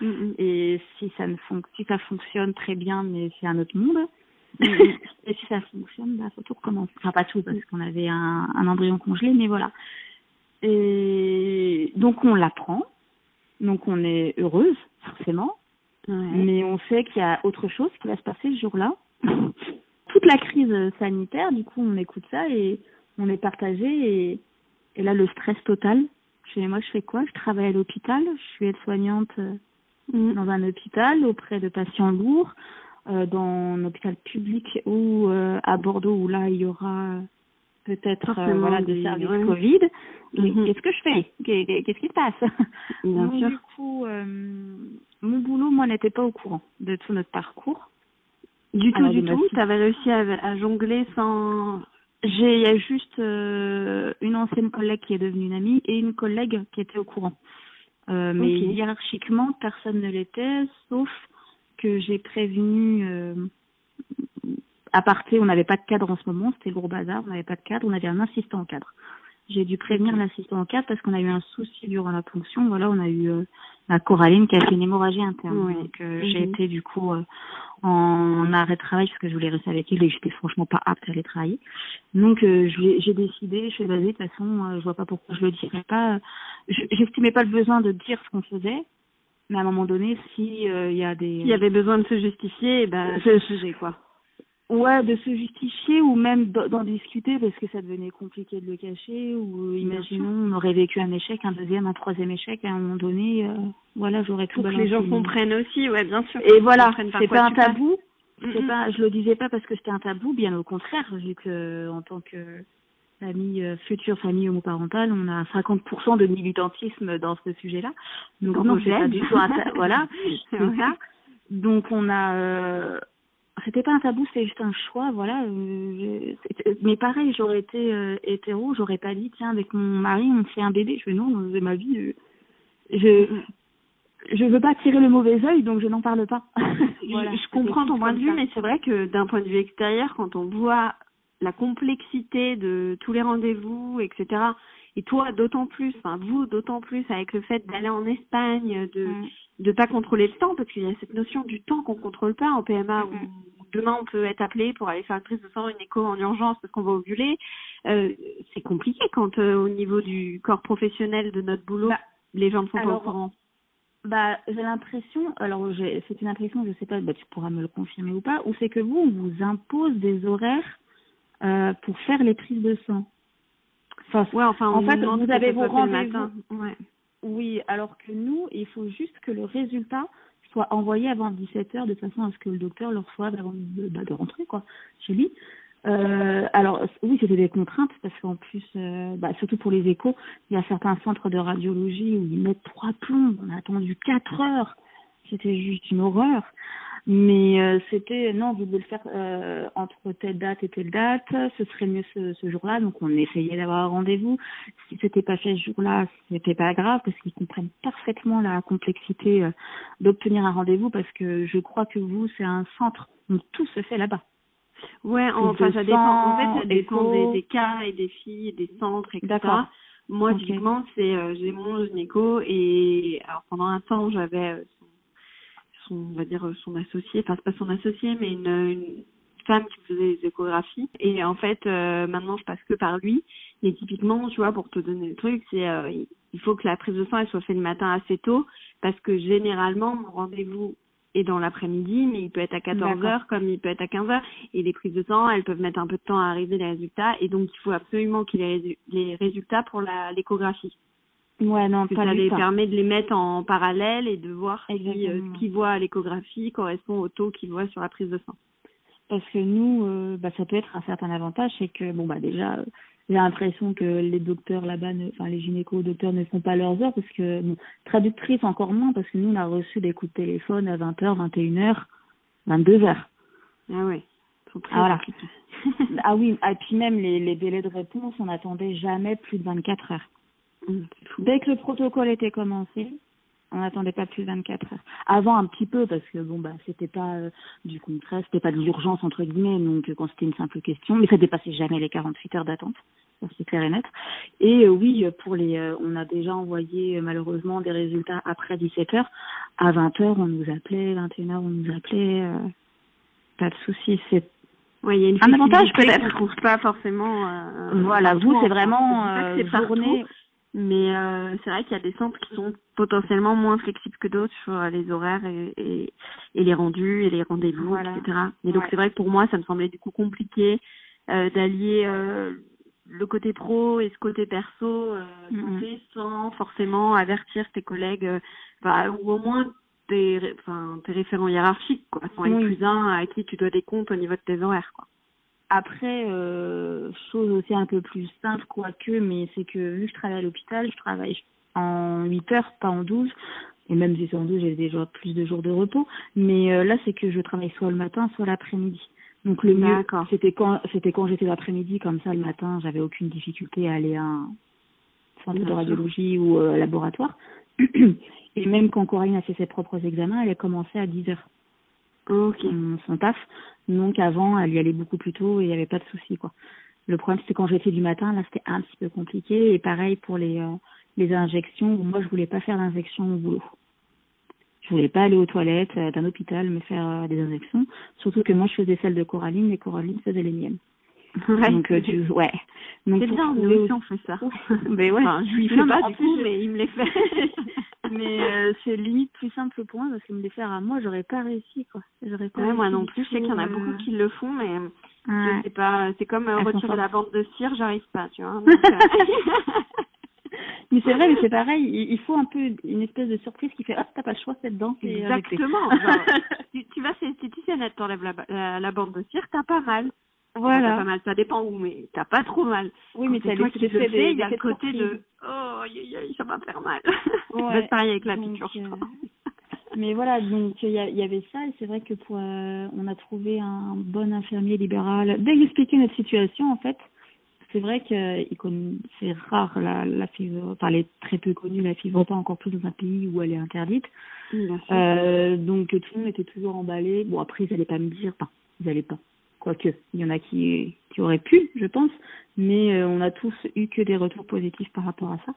Mm, mm. Et si ça ne fon si ça fonctionne très bien, mais c'est un autre monde. *laughs* et si ça fonctionne, bah, faut tout recommencer. Enfin, pas tout, parce qu'on avait un, un embryon congelé, mais voilà. Et donc, on l'apprend. Donc, on est heureuse, forcément. Mais on sait qu'il y a autre chose qui va se passer ce jour-là. *laughs* Toute la crise sanitaire, du coup, on écoute ça et on est partagé. Et, et là, le stress total. Chez moi, je fais quoi? Je travaille à l'hôpital. Je suis aide-soignante euh, mm. dans un hôpital auprès de patients lourds. Euh, dans un hôpital public ou euh, à Bordeaux où là il y aura peut-être euh, voilà des services Covid. Mhm. Qu'est-ce que je fais? Qu'est-ce qui se passe? *laughs* Bien sûr. Du coup, mon boulot, moi, n'était pas au courant de tout notre parcours. Du tout, du tout. Tu avais réussi à, à, jongler sans. J'ai, il y a juste une ancienne collègue qui est devenue une amie et une collègue qui était au courant. mais hiérarchiquement, personne ne l'était, sauf que j'ai prévenu euh, à partir, on n'avait pas de cadre en ce moment, c'était le gros bazar, on n'avait pas de cadre, on avait un assistant en cadre. J'ai dû prévenir l'assistant en cadre parce qu'on a eu un souci durant la ponction. Voilà, on a eu euh, la Coraline qui a fait une hémorragie interne. Donc euh, j'ai mhm. été du coup euh, en arrêt de travail parce que je voulais rester avec elle et j'étais franchement pas apte à aller travailler. Donc j'ai décidé, je suis basée, de toute façon, je vois pas pourquoi je le dirais pas. J'estimais pas le besoin de dire ce qu'on faisait mais à un moment donné, si euh, il y a des... S'il y avait besoin de se justifier, eh ben, je faisais quoi. Ouais, de se justifier ou même d'en discuter parce que ça devenait compliqué de le cacher ou euh, imaginons on aurait vécu un échec, un deuxième, un troisième échec à un moment donné, euh, voilà, j'aurais tout Pour que les gens comprennent aussi, ouais, bien sûr. Et voilà, c'est pas un tabou. C'est pas, je le disais pas parce que c'était un tabou, bien au contraire, vu que en tant que famille, euh, future famille homoparentale, on a 50% de militantisme dans ce sujet-là. Donc non, c'est pas du tout un voilà, *laughs* c'est ça. Donc on a euh, c'était pas un tabou, c'était juste un choix, voilà. Euh, mais pareil, j'aurais été euh, hétéro, j'aurais pas dit tiens avec mon mari on fait un bébé. Je fais non, dans ma vie, euh, je je veux pas tirer le mauvais œil, donc je n'en parle pas. *laughs* voilà, je comprends ton point de vue, mais c'est vrai que d'un point de vue extérieur, quand on voit la complexité de tous les rendez-vous, etc. Et toi, d'autant plus, enfin vous, d'autant plus avec le fait d'aller en Espagne, de mm. de pas contrôler le temps, parce qu'il y a cette notion du temps qu'on contrôle pas en PMA, où mm. Demain on peut être appelé pour aller faire une prise de sang, une écho en urgence parce qu'on va ovuler. Euh, c'est compliqué quand euh, au niveau du corps professionnel de notre boulot, bah, les gens ne sont pas au courant. Bah, j'ai l'impression, alors c'est une impression, je sais pas, bah, tu pourras me le confirmer ou pas, ou c'est que vous, on vous impose des horaires euh, pour faire les prises de sang. Enfin, ouais, enfin, en fait, vous avez vos rendez-vous. Ouais. Oui, alors que nous, il faut juste que le résultat soit envoyé avant 17 heures de façon à ce que le docteur le reçoive avant de, bah, de rentrer quoi chez lui. Euh, alors oui, c'était des contraintes parce qu'en plus, euh, bah, surtout pour les échos, il y a certains centres de radiologie où ils mettent trois plombs. On a attendu quatre heures. C'était juste une horreur. Mais euh, c'était non, vous devez le faire euh, entre telle date et telle date, ce serait mieux ce, ce jour-là. Donc on essayait d'avoir un rendez-vous. Si c'était pas fait ce jour-là, c'était pas grave parce qu'ils comprennent parfaitement la complexité euh, d'obtenir un rendez-vous parce que je crois que vous c'est un centre donc tout se fait là-bas. Ouais, enfin ça dépend. En fait, ça dépend des, des, cas et des filles, des centres, etc. Moi, typiquement, c'est j'ai mon gynéco et alors pendant un temps j'avais son, on va dire son associé, enfin c'est pas son associé, mais une, une femme qui faisait des échographies. Et en fait, euh, maintenant je passe que par lui. Et typiquement, tu vois, pour te donner le truc, c'est euh, il faut que la prise de sang elle soit faite le matin assez tôt, parce que généralement mon rendez-vous est dans l'après-midi, mais il peut être à 14 heures comme il peut être à 15 heures. Et les prises de sang, elles peuvent mettre un peu de temps à arriver les résultats. Et donc il faut absolument qu'il ait les résultats pour l'échographie. Ouais, non, ça les permet de les mettre en parallèle et de voir si euh, ce qu'ils voient à l'échographie correspond au taux qu'ils voient sur la prise de sang. Parce que nous, euh, bah, ça peut être un certain avantage, c'est que bon bah déjà, euh, j'ai l'impression que les docteurs là-bas, enfin les gynéco docteurs ne font pas leurs heures parce que bon, traductrices encore moins parce que nous on a reçu des coups de téléphone à 20h, 21h, 22h. Ah oui. Ah, voilà. *laughs* ah oui, et puis même les, les délais de réponse, on n'attendait jamais plus de 24 heures. Dès que le protocole était commencé, on n'attendait pas plus de 24 heures. Avant un petit peu parce que bon bah c'était pas euh, du concret, c'était pas de l'urgence entre guillemets, donc quand c'était une simple question, mais ça dépassait jamais les 48 heures d'attente, ça c'est clair et net. Et euh, oui, pour les, euh, on a déjà envoyé malheureusement des résultats après 17 heures. À 20 heures, on nous appelait, 21 heures, on nous appelait. pas de souci, c'est oui, il y a une un avantage peut-être. trouve pas forcément. voilà, vous c'est vraiment euh, journée. Mais euh, c'est vrai qu'il y a des centres qui sont potentiellement moins flexibles que d'autres sur les horaires et, et, et les rendus et les rendez-vous, etc. Et donc c'est vrai que pour moi, ça me semblait du coup compliqué euh, d'allier euh, le côté pro et ce côté perso euh, mm-hmm. sans forcément avertir tes collègues, bah, ou au moins tes, enfin, tes référents hiérarchiques, quoi, sans oui. un à qui tu dois des comptes au niveau de tes horaires, quoi. Après, euh, chose aussi un peu plus simple, quoique, mais c'est que vu que je travaille à l'hôpital, je travaille en 8 heures, pas en 12. Et même si c'est en 12, j'ai déjà plus de jours de repos. Mais euh, là, c'est que je travaille soit le matin, soit l'après-midi. Donc le mieux, c'était quand c'était quand j'étais l'après-midi, comme ça le matin, j'avais aucune difficulté à aller à un centre de radiologie ou euh, laboratoire. *clears throat* Et même quand Corinne a fait ses propres examens, elle a commencé à 10 heures. Ok. Son taf. Donc avant, elle y allait beaucoup plus tôt et il n'y avait pas de souci quoi. Le problème c'était quand j'étais du matin, là c'était un petit peu compliqué et pareil pour les euh, les injections. Moi je voulais pas faire d'injection au boulot. Je voulais pas aller aux toilettes euh, d'un hôpital me faire euh, des injections. Surtout que moi je faisais celle de Coraline et Coraline faisait les miennes. Ouais. Donc tu, ouais. Donc c'est bien, nous aussi on fait ça. *laughs* mais ouais. Enfin, je lui fais pas du coup, mais il me les fait. *laughs* mais euh, c'est limite plus simple pour moi parce que me les faire à moi, j'aurais pas réussi quoi. J'aurais pas. Ouais, moi non plus. Je sais qu'il y en a beaucoup qui le font, mais ouais. je sais pas. C'est comme euh, retirer la bande de cire, j'arrive pas, tu vois. *laughs* Donc, euh... mais c'est vrai, mais c'est pareil. Il faut un peu une espèce de surprise qui fait ah t'as pas le choix cette dent. Exactement. Genre, tu, tu vas chez l'esthéticienne, elle t'enlève la, la, la bande de cire, t'as pas mal. Voilà. T'as pas mal, ça dépend où, mais t'as pas trop mal. Oui, mais t'as les qui le fait, il y a le côté de oh, ça va faire mal. *laughs* Ouais. pareil avec la piqûre. Euh, *laughs* mais voilà, donc il y, y, avait ça, et c'est vrai que pour, euh, on a trouvé un bon infirmier libéral. Dès expliquer notre situation, en fait, c'est vrai que c'est rare la, la fibre, enfin elle est très peu connue la fibre pas encore plus dans un pays où elle est interdite. Euh, donc tout le monde était toujours emballé. Bon après ils n'allaient pas me dire, enfin ils n'allaient pas. Quoique il y en a qui qui auraient pu, je pense, mais euh, on a tous eu que des retours positifs par rapport à ça.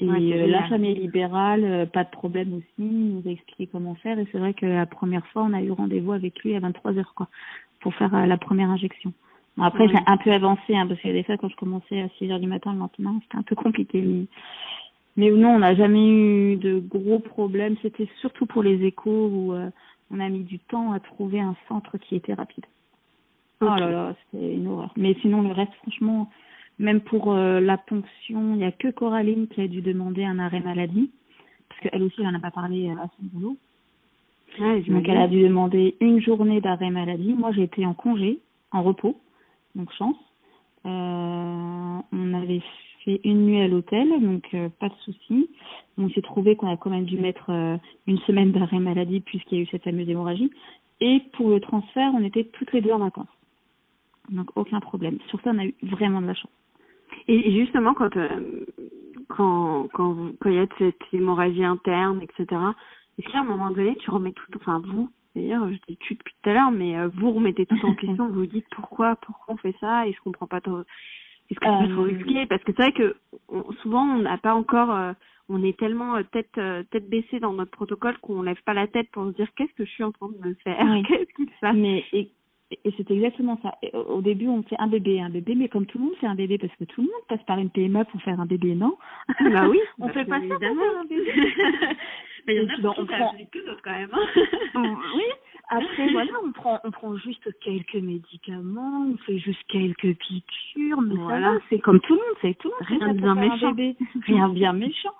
Et euh, la famille libérale, euh, pas de problème aussi, il nous a expliqué comment faire. Et c'est vrai que la première fois, on a eu rendez-vous avec lui à 23 heures, quoi, pour faire la première injection. Bon, après, j'ai un peu avancé, hein, parce que des fois, quand je commençais à 6 heures du matin le lendemain, c'était un peu compliqué. Mais, mais non, on n'a jamais eu de gros problèmes. C'était surtout pour les échos où on a mis du temps à trouver un centre qui était rapide. Oh là là, c'était une horreur. Mais sinon, le reste, franchement, même pour euh, la ponction, il n'y a que Coraline qui a dû demander un arrêt maladie, parce qu'elle aussi, elle n'en a pas parlé à son boulot. donc elle a dû demander une journée d'arrêt maladie. Moi, j'ai été en congé, en repos, donc chance. Euh, on avait fait une nuit à l'hôtel, donc euh, pas de souci. On s'est trouvé qu'on a quand même dû mettre euh, une semaine d'arrêt maladie puisqu'il y a eu cette fameuse hémorragie. Et pour le transfert, on était toutes les deux en vacances. Donc aucun problème. Sur ça, on a eu vraiment de la chance. Et justement, quand euh, quand quand quand il y a cette hémorragie interne, etc. Est-ce qu'à un moment donné, tu remets tout, enfin vous, d'ailleurs, je dis tu depuis tout à l'heure, mais euh, vous remettez tout en *laughs* question, vous vous dites pourquoi, pourquoi on fait ça, et je comprends pas trop. Est-ce que tu peux expliquer Parce que c'est vrai que souvent on n'a pas encore, euh, on est tellement tête tête baissée dans notre protocole qu'on lève pas la tête pour se dire qu'est-ce que je suis en train de me faire, *laughs* qu'est-ce se passe? Mais et c'est exactement ça. au début, on fait un bébé, un bébé, mais comme tout le monde fait un bébé, parce que tout le monde passe par une PMA pour faire un bébé, non? Bah oui. *laughs* on fait pas ça pour faire un bébé. *laughs* mais il y en a qui on prend... que d'autres quand même. Hein. oui. Après, voilà, on prend, on prend juste quelques médicaments, on fait juste quelques piqûres, mais voilà. c'est comme tout le monde, c'est tout le monde. *laughs* Rien de bien méchant. Rien bien méchant.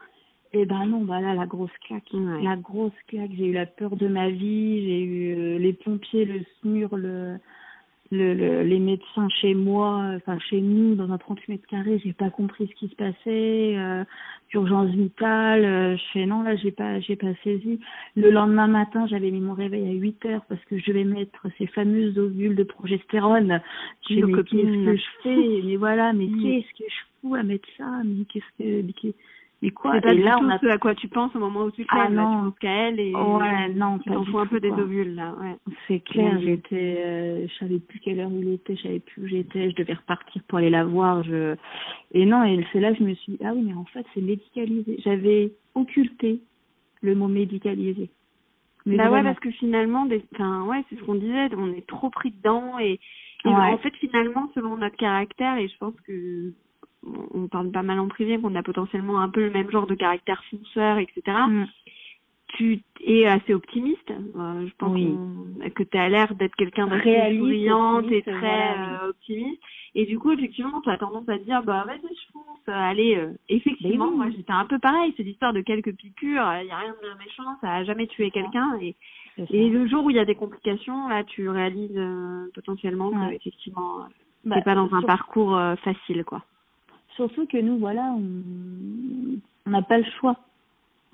Eh ben non, bah là, la grosse claque. La grosse claque. J'ai eu la peur de ma vie. J'ai eu euh, les pompiers, le SMUR, le, le, les médecins chez moi, enfin chez nous, dans un 38 mètres carrés. J'ai pas compris ce qui se passait. Euh, urgence vitale. Euh, je fais non, là, j'ai pas, j'ai pas saisi. Le lendemain matin, j'avais mis mon réveil à 8 heures parce que je vais mettre ces fameuses ovules de progestérone. Je me qu'est-ce que je fais? Mais voilà, mais qu'est-ce que je fous à mettre ça? Mais qu'est-ce que mais quoi C'est pas et là, on a... ce à quoi tu penses au moment où tu le fais. Ah non. tu penses qu'à elle et ouais, non, tu fous un peu des ovules là. Ouais. C'est clair. J'étais, euh, je savais plus quelle heure il était, je savais plus où j'étais. Je devais repartir pour aller la voir. Je et non. Et c'est là que je me suis dit, ah oui, mais en fait c'est médicalisé. J'avais occulté le mot médicalisé. Mais bah ouais, parce que finalement, des... enfin ouais, c'est ce qu'on disait. On est trop pris dedans et, et en fait finalement, selon notre caractère, et je pense que on parle pas mal en privé, qu'on a potentiellement un peu le même genre de caractère fonceur, etc. Mm. Tu es assez optimiste. Euh, je pense que tu as l'air d'être quelqu'un de très souriante et très euh, optimiste. Et du coup, effectivement, tu as tendance à te dire, bah vas-y, je fonce. Allez, euh, effectivement, moi j'étais un peu pareil. C'est l'histoire de quelques piqûres. Il n'y a rien de méchant. Ça a jamais tué quelqu'un. Et, et le jour où il y a des complications, là, tu réalises potentiellement que effectivement, bah, c'est pas dans un parcours facile, quoi. Surtout que nous, voilà, on n'a pas le choix.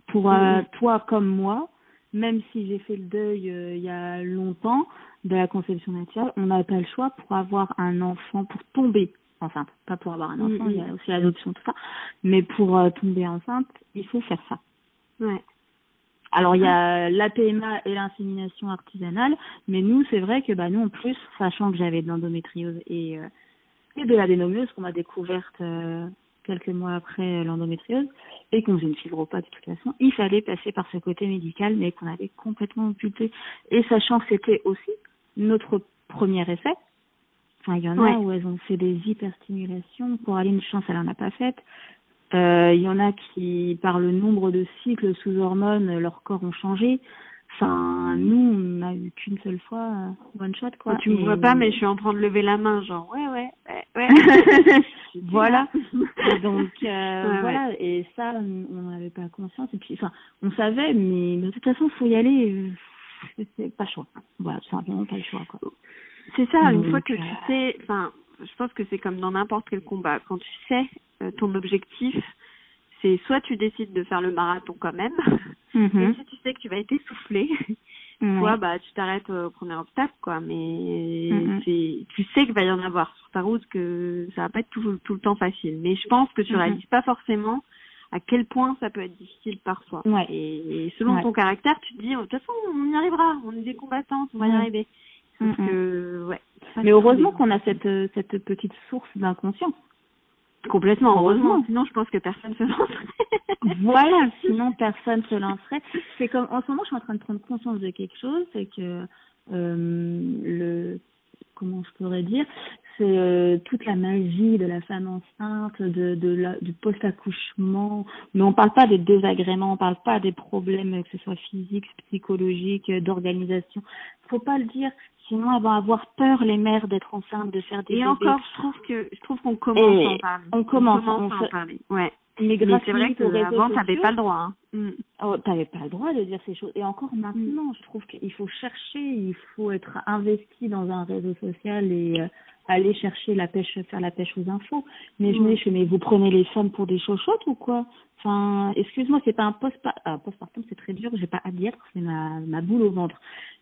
Pour euh, toi comme moi, même si j'ai fait le deuil euh, il y a longtemps de la conception naturelle, on n'a pas le choix pour avoir un enfant, pour tomber enceinte. Pas pour avoir un enfant, il y a aussi l'adoption, tout ça. Mais pour euh, tomber enceinte, il faut faire ça. Ouais. Alors il y a la PMA et l'insémination artisanale, mais nous c'est vrai que bah nous en plus, sachant que j'avais de l'endométriose et et de l'adénomyose qu'on a découverte euh, quelques mois après l'endométriose et qu'on faisait une fibropathe de toute façon, il fallait passer par ce côté médical mais qu'on avait complètement occulté. Et sachant que c'était aussi notre premier essai, enfin il y en a où elles ont fait des hyperstimulations, pour aller une chance elle en a pas faite, euh, il y en a qui par le nombre de cycles sous hormones leur corps ont changé, Enfin, nous, on n'a eu qu'une seule fois euh, one shot, quoi. tu me vois pas, mais je suis en train de lever la main, genre, ouais, ouais, ouais. *laughs* voilà. donc, euh, voilà. Et ça, on n'avait pas conscience. Et puis, enfin, on savait, mais de toute façon, faut y aller. C'est pas le choix. Voilà, tout simplement pas le choix, quoi. C'est ça, une fois que tu sais, enfin, je pense que c'est comme dans n'importe quel combat. Quand tu sais ton objectif, c'est soit tu décides de faire le marathon quand même, mm-hmm. et si tu sais que tu vas être essoufflé, soit bah tu t'arrêtes au premier obstacle quoi. Mais c'est, tu sais qu'il va y en avoir sur ta route, que ça va pas être tout, tout le temps facile. Mais je pense que tu réalises pas forcément à quel point ça peut être difficile parfois. Ouais. Et, selon ton caractère, tu te dis, oh, de toute façon, on y arrivera, on est des combattants, on va y arriver. que, ouais, Mais heureusement qu'on a cette, cette petite source d'inconscience. Complètement, heureusement. Sinon, je pense que personne se lancerait. *laughs* voilà, sinon personne se lancerait. C'est comme en ce moment, je suis en train de prendre conscience de quelque chose, c'est que euh, le comment je pourrais dire, c'est euh, toute la magie de la femme enceinte, de, de la, du post-accouchement. Mais on parle pas des désagréments, on parle pas des problèmes, que ce soit physiques, psychologiques, d'organisation. Faut pas le dire. Sinon, elles vont avoir peur, les mères, d'être enceintes, de faire des Et encore, je trouve que, je trouve qu'on commence à en parler. On commence, à en parler. Ouais. Mais, c'est vrai qu'avant, t'avais pas le droit. Hein. Mm. Oh, t'avais pas le droit de dire ces choses. Et encore maintenant, je trouve qu'il faut chercher, il faut être investi dans un réseau social et euh, aller chercher la pêche, faire la pêche aux infos. Mais je me dis, mais vous prenez les femmes pour des chochottes ou quoi? Enfin, excuse-moi, c'est pas un post ah, postpartum, c'est très dur, j'ai pas à dire, c'est ma, ma boule au ventre.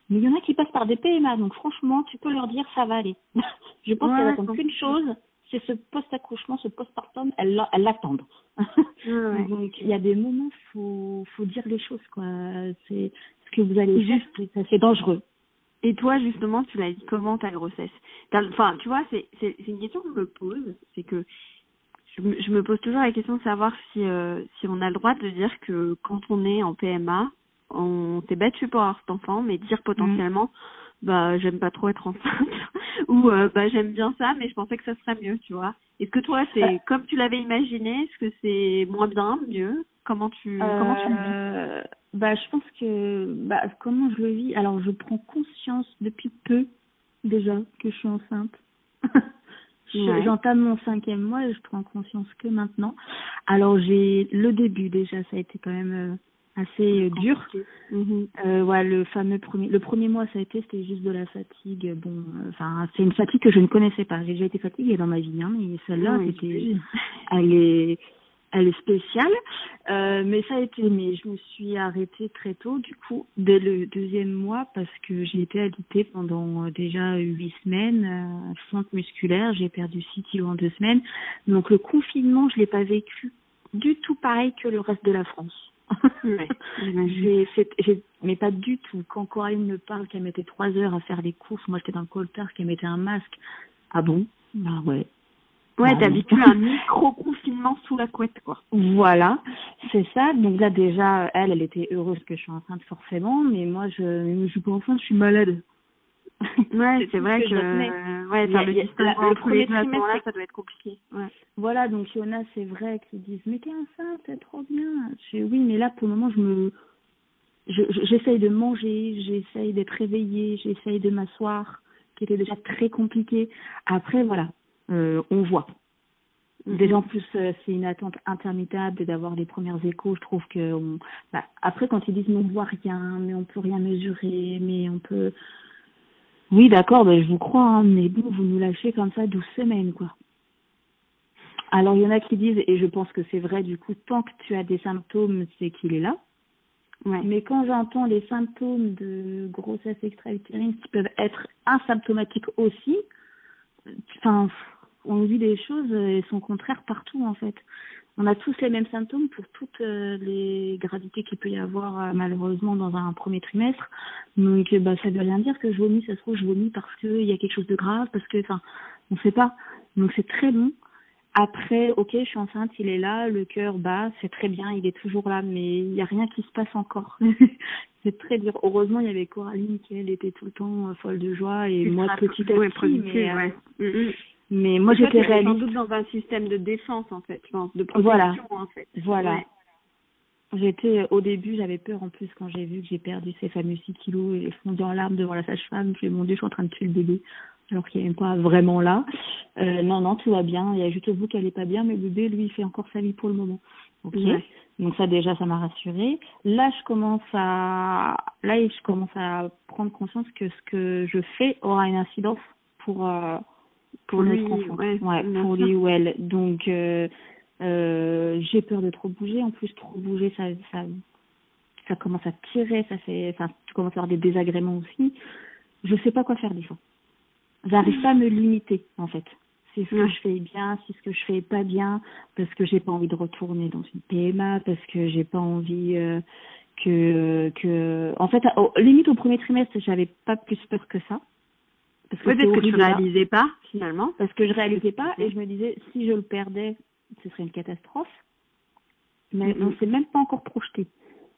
Mais il y en a qui passent par des PMA, donc franchement, tu peux leur dire ça va aller. *laughs* je pense qu'elles n'attendent qu'une chose, c'est ce post-accouchement, ce postpartum, elles l'attendent. *laughs* donc il y a des moments, faut faut dire les choses quoi. C'est ce que vous allez juste, c'est dangereux. Et toi, justement, tu l'as dit comment ta grossesse? Enfin, tu vois, c'est c'est une question que je me pose, c'est que je me, je me, pose toujours la question de savoir si euh, si on a le droit de dire que quand on est en PMA, on s'est battu pour avoir cet enfant, mais dire potentiellement, bah j'aime pas trop être enceinte *laughs* ou euh, bah j'aime bien ça, mais je pensais que ça serait mieux, tu vois. Est-ce que toi c'est euh. comme tu l'avais imaginé? Est-ce que c'est moins bien, mieux? Comment tu comment tu le vis? Euh, Bah je pense que bah comment je le vis? Alors je prends conscience depuis peu déjà que je suis enceinte. *laughs* J'entame mon cinquième mois et je prends conscience que maintenant. Alors j'ai le début déjà, ça a été quand même assez euh, dur. Mhm. Euh, ouais, le fameux premier, le premier mois ça a été, c'était juste de la fatigue. Bon, euh, enfin, c'est une fatigue que je ne connaissais pas. J'ai déjà été fatiguée dans ma vie, hein, mais celle-là, c'était, elle est, elle est spéciale. Euh, mais ça a été, mais je me suis arrêtée très tôt, du coup, dès le deuxième mois, parce que j'ai été alitée pendant déjà huit semaines, euh, fonte musculaire. J'ai perdu six kilos en deux semaines. Donc le confinement, je l'ai pas vécu du tout pareil que le reste de la France. *laughs* j'ai, mais pas du tout. Quand Coraline me parle qu'elle mettait trois heures à faire les courses, moi j'étais dans le coltard, qu'elle mettait un masque. Ah bon? Bah ouais. Ouais, bah t'as vécu un micro-confinement sous la couette, quoi. Voilà, c'est ça. Donc là, déjà, elle, elle était heureuse que je sois enceinte, forcément, mais moi, je, je suis pas enceinte, je suis malade. Ouais, c'est vrai que, que ouais, faire le, le premier trimestre, là, ça doit être compliqué. Ouais. Voilà, donc il y en a, c'est vrai, qui disent mais t'es enceinte, c'est trop bien. Je dis oui, mais là pour le moment, je me, j'essaye de manger, j'essaye d'être réveillée, j'essaye de m'asseoir, qui était déjà très compliqué. Après, voilà, euh, on voit. Mhm. Déjà en plus, euh, c'est une attente interminable d'avoir les premières échos. Je trouve que on... bah, après, quand ils disent mais on voit rien, mais on peut rien mesurer, mais on peut oui, d'accord, ben, je vous crois, hein, mais bon, vous nous lâchez comme ça 12 semaines, quoi. Alors, il y en a qui disent, et je pense que c'est vrai, du coup, tant que tu as des symptômes, c'est qu'il est là. Ouais. Mais quand j'entends les symptômes de grossesse extra-utérine qui peuvent être asymptomatiques aussi, enfin, on vit des choses et sont contraires partout, en fait on a tous les mêmes symptômes pour toutes euh, les gravités qu'il peut y avoir euh, malheureusement dans un premier trimestre. Donc bah ça veut rien dire que je vomis, ça se trouve je vomis parce qu'il y a quelque chose de grave, parce que enfin on sait pas. Donc c'est très bon. Après, ok, je suis enceinte, il est là, le cœur bat, c'est très bien, il est toujours là, mais il n'y a rien qui se passe encore. *laughs* c'est très dur. Heureusement, il y avait Coraline qui elle était tout le temps euh, folle de joie et moi petit à petit. Mais, ouais. Mais moi, j'étais réaliste. sans doute dans un système de défense, en fait, je pense, de protection, voilà. en fait. Voilà. J'étais, au début, j'avais peur en plus quand j'ai vu que j'ai perdu ces fameux 6 kilos et fondu en larmes devant la sage-femme. Je me mon Dieu, je suis en train de tuer le bébé. Alors qu'il n'est pas vraiment là. Euh, non, non, tout va bien. Il y a juste vous qu'elle n'est pas bien, mais le bébé, lui, il fait encore sa vie pour le moment. Ok. Donc ça déjà, ça m'a rassurée. Là, je commence à, là, je commence à prendre conscience que ce que je fais aura une incidence pour euh, pour, lui, enfant, ouais, pour lui ou elle. Donc euh, euh, j'ai peur de trop bouger. En plus, trop bouger, ça, ça, ça commence à tirer. Ça fait, enfin, tu commences à avoir des désagréments aussi. Je sais pas quoi faire des fois. J'arrive pas à me limiter en fait c'est ce que je fais bien, c'est ce que je fais pas bien, parce que j'ai pas envie de retourner dans une PMA, parce que j'ai pas envie euh, que que en fait limite au premier trimestre j'avais pas plus peur que ça parce que, ouais, parce que tu réalisais pas finalement parce que je réalisais pas et je me disais si je le perdais ce serait une catastrophe mais on s'est même pas encore projeté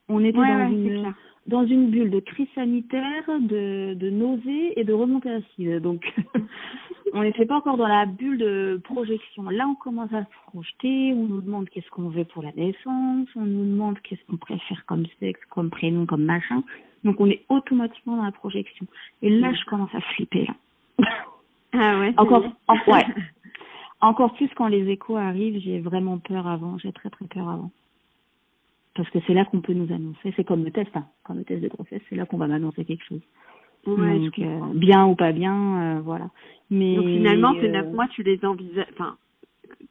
on était dans une dans une bulle de crise sanitaire, de, de nausées et de remontée acide. Donc, *laughs* on n'était pas encore dans la bulle de projection. Là, on commence à se projeter. On nous demande qu'est-ce qu'on veut pour la naissance. On nous demande qu'est-ce qu'on préfère comme sexe, comme prénom, comme machin. Donc, on est automatiquement dans la projection. Et là, je commence à flipper. Ah ouais. Encore, ouais. *laughs* Encore plus quand les échos arrivent, j'ai vraiment peur avant. J'ai très très peur avant parce que c'est là qu'on peut nous annoncer. C'est comme le test, hein. comme le test de grossesse, c'est là qu'on va m'annoncer quelque chose. Ouais, Donc, euh, bien ou pas bien, euh, voilà. Mais Donc finalement, ces neuf euh, mois, tu les envisages, enfin,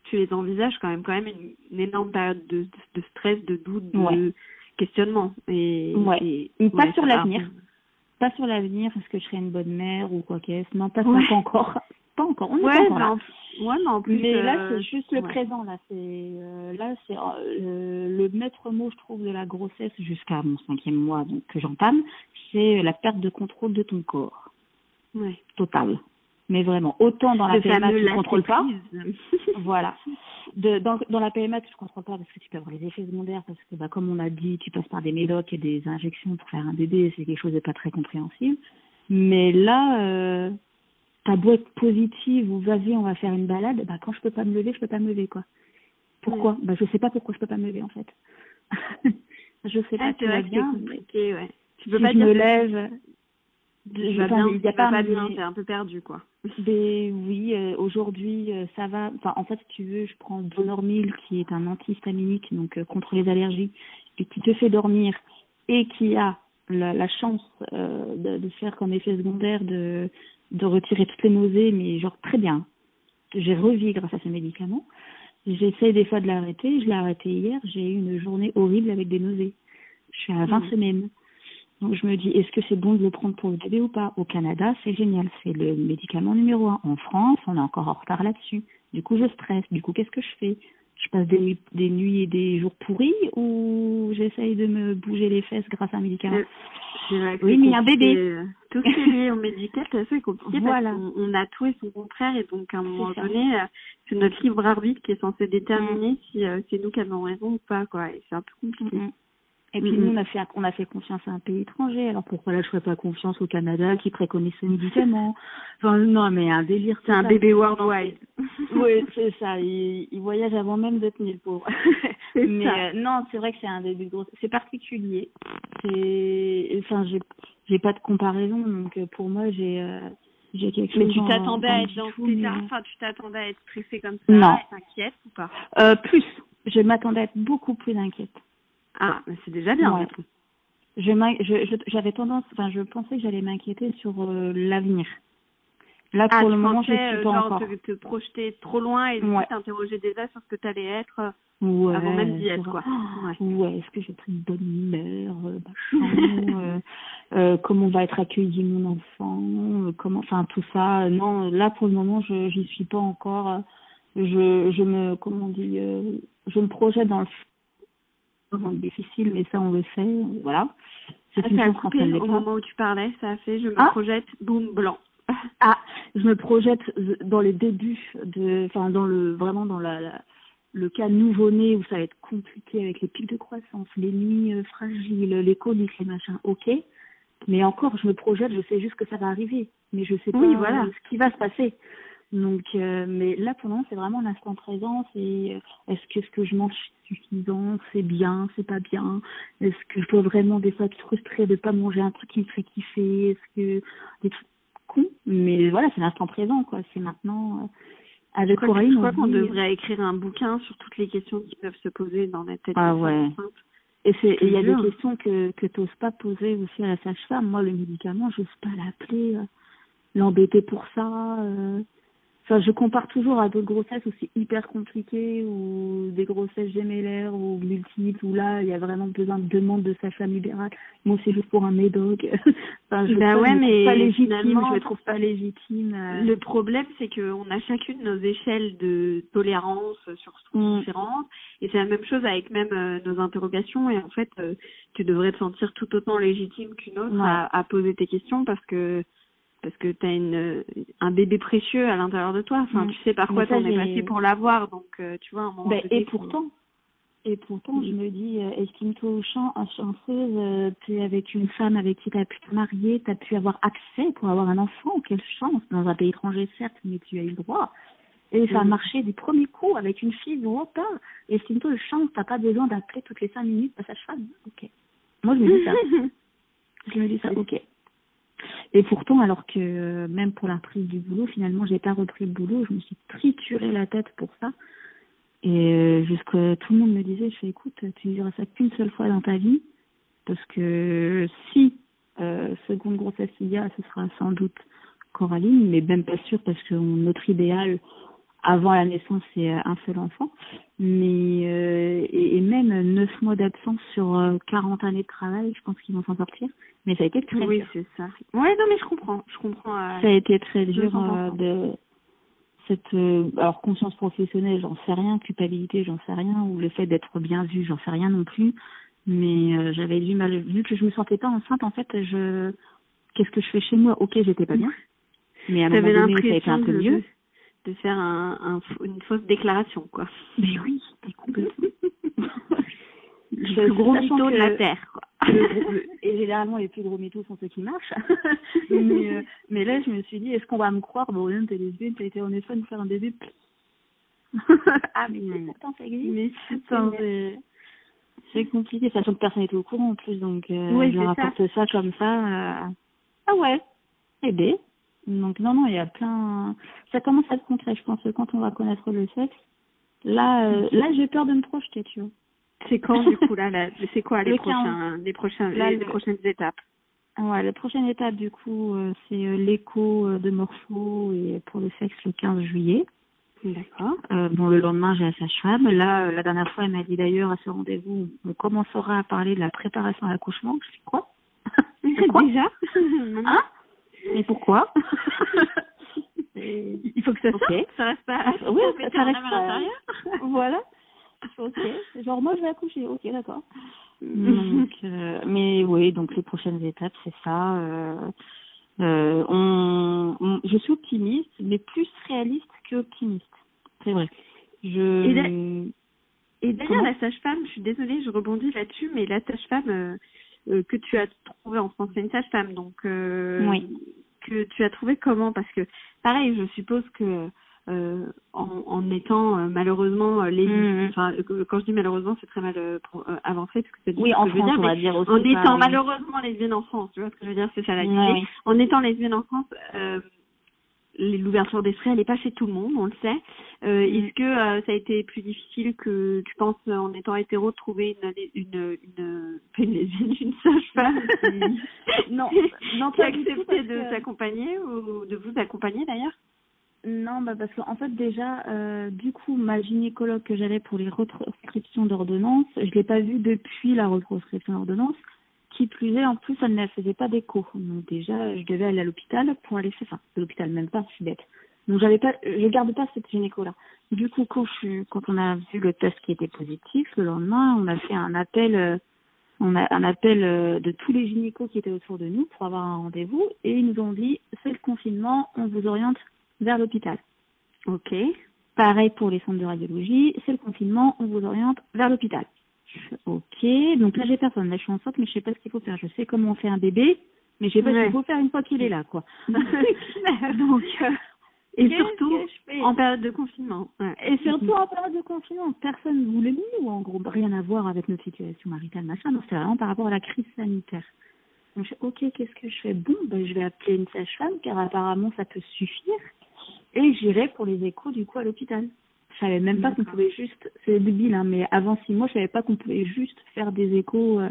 tu les envisages quand même, quand même une, énorme période de, de, stress, de doute, de questionnement. Et, ouais. pas sur l'avenir. Pas sur l'avenir, est-ce que je serai une bonne mère ou quoi qu'est-ce Non, pas, pas encore. Pas encore. On ouais, pas encore mais en plus. Mais là, euh, c'est juste le présent. Là, c'est euh, là, c'est euh, le maître mot, je trouve, de la grossesse jusqu'à mon cinquième mois, donc que j'entame, c'est la perte de contrôle de ton corps. Ouais. Total. Mais vraiment, autant dans la PMA, tu ne contrôles pas. *laughs* voilà. De, dans, dans la PMA, tu ne contrôles pas parce que tu peux avoir les effets secondaires, parce que, bah, comme on a dit, tu passes par des médocs et des injections pour faire un bébé, c'est quelque chose de pas très compréhensible. Mais là, euh, ta boîte positive ou vas-y on va faire une balade bah quand je peux pas me lever je peux pas me lever quoi pourquoi bah je sais pas pourquoi je peux pas me lever en fait *laughs* je sais pas ah, tu vas bien compliqué ouais tu peux si pas je me lève je vas bien, il y a pas, pas bien, t'es un peu perdu quoi. Mais *laughs* oui, euh, aujourd'hui euh, ça va. Enfin, en fait, si tu veux, je prends Donormil qui est un antihistaminique donc euh, contre les allergies et qui te fait dormir et qui a la, la chance de, de, faire comme effet secondaire de de retirer toutes les nausées, mais genre très bien. J'ai revu grâce à ce médicament. J'essaie des fois de l'arrêter. Je l'ai arrêté hier. J'ai eu une journée horrible avec des nausées. Je suis à 20 mmh. semaines. Donc je me dis, est-ce que c'est bon de le prendre pour le bébé ou pas? Au Canada, c'est génial. C'est le médicament numéro un. En France, on est encore en retard là-dessus. Du coup, je stresse. Du coup, qu'est-ce que je fais? Je passe des nuits, des nuits et des jours pourris ou j'essaye de me bouger les fesses grâce à un médicament? Euh, oui, mais un bébé. Euh, tout ce qui est lié au médical, c'est assez compliqué voilà. parce qu'on on a tout et son contraire et donc à un moment donné, euh, c'est notre libre arbitre qui est censé déterminer mm. si euh, c'est nous qui avons raison ou pas, quoi. Et c'est un peu compliqué. Mm, mm. Et puis nous, on a fait on a fait confiance à un pays étranger. Alors pourquoi là, je ferais pas confiance au Canada qui préconise ce médicament Enfin non, mais un délire. C'est un bébé worldwide. *laughs* oui, c'est ça. Il, il, voyage avant même d'être né, le pauvre. *laughs* mais euh, non, c'est vrai que c'est un début de. C'est particulier. C'est, enfin, j'ai j'ai pas de comparaison, donc euh, pour moi, j'ai euh, j'ai quelque chose. Mais tu t'attendais à être dans enfin, tu t'attendais à être stressée comme ça, non. être inquiète ou pas? Euh, Plus. Je m'attendais à être beaucoup plus inquiète. Ah, mais c'est déjà bien. Ouais. Je, je, j'avais tendance, enfin, je pensais que j'allais m'inquiéter sur euh, l'avenir. Là, ah, pour le moment, je suis pas genre encore. Te, te projeter trop loin et ouais. t'interroger déjà sur ce que tu allais être euh, ouais, avant même d'y être, quoi. Ouais, ouais est-ce que j'ai pris une bonne mère, euh, machin, euh, *laughs* euh, comment va être accueilli mon enfant, euh, comment, enfin, tout ça. Non, là, pour le moment, je j'y suis pas encore. Je, je me, comment on dit, je me projette dans le difficile, mais ça, on le sait, voilà. C'est ah, ça a coupé au moment où tu parlais, ça a fait, je me ah. projette, boum, blanc. *laughs* ah, je me projette dans les débuts de, enfin, dans le, vraiment dans la, le cas nouveau-né où ça va être compliqué avec les pics de croissance, les nuits euh, fragiles, les coliques, les machins, ok. Mais encore, je me projette, je sais juste que ça va arriver, mais je sais pas voilà. ce qui va se passer. Donc, euh, mais là pour l'instant, c'est vraiment l'instant présent. C'est euh, est-ce que ce que je mange suffisant, c'est bien, c'est pas bien? Est-ce que je dois vraiment des fois être frustrée de pas manger un truc qui me fait kiffer? Est-ce que des trucs cons? Mais voilà, c'est l'instant présent, quoi. C'est maintenant. Avec je Coraline, je crois on qu'on dit- devrait écrire un bouquin sur toutes les questions qui peuvent se poser dans la tête. Ah ouais. Et c'est, il y a des questions que, que t'oses pas poser aussi à la sage-femme. Moi, le médicament, j'ose pas l'appeler, euh, l'embêter pour ça. euh. Enfin, je compare toujours à d'autres grossesses où c'est hyper compliqué, ou des grossesses gémellaires ou multiples, où là, il y a vraiment besoin de demande de sage-femme libérale. Moi, c'est juste pour un médoc. *laughs* enfin, je, Bah ouais, mais pas légitime. Je me trouve pas légitime. euh. Le problème, c'est qu'on a chacune nos échelles de tolérance sur ce Mm. différentes. Et c'est la même chose avec même euh, nos interrogations. Et en fait, euh, tu devrais te sentir tout autant légitime qu'une autre Ouais. à, à poser tes questions parce que parce que tu as une un bébé précieux à l'intérieur de toi. Enfin, Mm. tu sais par quoi t'en es passé pour l'avoir. Donc, euh, tu vois, un moment Ben, et pourtant, et pourtant, je me dis, euh, estime-toi chan chanceuse, euh, tu es avec une femme avec qui tu as pu te marier, tu as pu avoir accès pour avoir un enfant, quelle chance, dans un pays étranger certes, mais tu as eu le droit. Et ça a Mhm. marché du premier coup avec une fille de repas. Estime-toi chance, t'as pas besoin d'appeler toutes les cinq minutes ta sage-femme. Ok. Moi, je me dis ça. *laughs* Je me dis ça, ok. Et pourtant, alors que euh, même pour la reprise du boulot, finalement, j'ai pas repris le boulot, je me suis trituré la tête pour ça. Et euh, jusque tout le monde me disait, je écoute, tu diras ça qu'une seule fois dans ta vie, parce que si euh, seconde grossesse il y a, ce sera sans doute Coraline, mais même pas sûr parce que notre idéal avant la naissance c'est euh, un seul enfant. Mais euh, et, et même neuf mois d'absence sur euh, 40 années de travail, je pense qu'ils vont s'en sortir. Mais ça a été très oui, dur. c'est ça. Ouais, non, mais je comprends. Je comprends. euh, Ça a été très dur 200%. euh, de cette euh, alors conscience professionnelle, j'en sais rien, culpabilité, j'en sais rien, ou le fait d'être bien vu, j'en sais rien non plus. Mais euh, j'avais du mal, vu que je me sentais pas enceinte, en fait, je qu'est-ce que je fais chez moi? Ok, j'étais pas bien, mais à un moment donné, ça a été un peu mieux. de faire un, un faux- une fausse déclaration, quoi. Mais oui, mais complètement. *laughs* Le plus gros mytho de la Terre, quoi. le et généralement les plus gros mythos sont ceux qui marchent. *laughs* mais, euh, mais là je me suis dit est-ce qu'on va me croire? Bon non t'es lesbienne t'as été en de faire un bébé *laughs* ah mais pourtant ça existe Mais c'est- c'est compliqué sachant que personne n'était au courant en plus donc euh, Oui, je leur ça. ça. comme ça euh, ah ouais eh ben donc non non il y a plein ça commence à être concret je pense que quand on va connaître le sexe là euh, là j'ai peur de me projeter tu vois c'est quand, du coup, là, là *laughs* c'est quoi les Le prochains, les prochains, Là, les, le- prochaines étapes? Ouais, la prochaine étape, du coup, euh, c'est euh, l'écho de Morpho et pour le sexe le 15 juillet. D'accord. Euh, bon, le lendemain, j'ai la sage-femme. Là, la dernière fois, elle m'a dit d'ailleurs à ce rendez-vous, on commencera à parler de la préparation à l'accouchement. Je dis quoi Quoi Déjà? *laughs* Hein? Mais pourquoi *laughs* Il faut que ça sorte, ça reste pas, Oui, ça ça, reste pas-. *laughs* Voilà. Ok. Genre, moi, je vais accoucher. Ok, d'accord. Donc, euh, mais oui, donc les prochaines étapes, c'est ça. Euh, euh, on, on- je suis optimiste, mais plus réaliste que optimiste. C'est vrai. Je. Et d'ailleurs, la sage-femme, je suis désolée, je rebondis là-dessus, mais la sage-femme que tu as trouvée en France, c'est une sage-femme, donc euh, Oui. que tu as trouvé comment? Parce que, pareil, je suppose que euh, en, en étant euh, malheureusement euh, les, Mhm. enfin, euh, quand je dis malheureusement, c'est très mal euh, euh, avancé parce que c'est oui, en je veux France, dire, on va dire aussi. en étant malheureusement lesbienne en France, tu vois ce que je veux dire, c'est ça la idée. oui. En étant lesbienne en France, euh, l'ouverture d'esprit, elle n'est pas chez tout le monde, on le sait. Euh, Mm. Est-ce que euh, ça a été plus difficile que tu penses, euh, en étant hétéro, de trouver une, une, une, une lesbienne, une sage-femme qui, Non, *laughs* non, qui acceptait parce de que- s'accompagner ou de vous accompagner d'ailleurs? Non, bah parce qu'en fait déjà, euh, du coup, ma gynécologue que j'avais pour les retranscriptions d'ordonnance, je l'ai pas vue depuis la retranscription d'ordonnance. Qui plus est, en plus, elle ne faisait pas d'écho. Donc déjà, je devais aller à l'hôpital pour aller. À l'hôpital, même pas, suis bête. Donc j'avais pas, je garde pas cette gynéco-là. Du coup, quand, quand on a vu le test qui était positif, le lendemain, on a fait un appel, euh, on a un appel euh, de tous les gynécos qui étaient autour de nous pour avoir un rendez-vous et ils nous ont dit c'est le confinement, on vous oriente vers l'hôpital. Ok. Pareil pour les centres de radiologie, c'est le confinement, on vous oriente vers l'hôpital. Ok, donc là j'ai personne, là je suis enceinte, mais je sais pas ce qu'il faut faire. Je sais comment on fait un bébé, mais je sais pas ce qu'il faut faire une fois qu'il est là, quoi. *laughs* *laughs* donc, euh, Et surtout, en période de confinement. Ouais. et surtout en période de confinement, personne ne voulait nous, en gros, rien à voir avec notre situation maritale, machin. Non, c'est vraiment par rapport à la crise sanitaire. Donc, je ok, qu'est-ce que je fais? Bon, ben, je vais appeler une sage-femme, car apparemment, ça peut suffire. et j'irai pour les échos du coup à l'hôpital. Je savais même pas qu'on pouvait juste, c'est débile, hein, mais avant six mois, je savais pas qu'on pouvait juste faire des échos euh,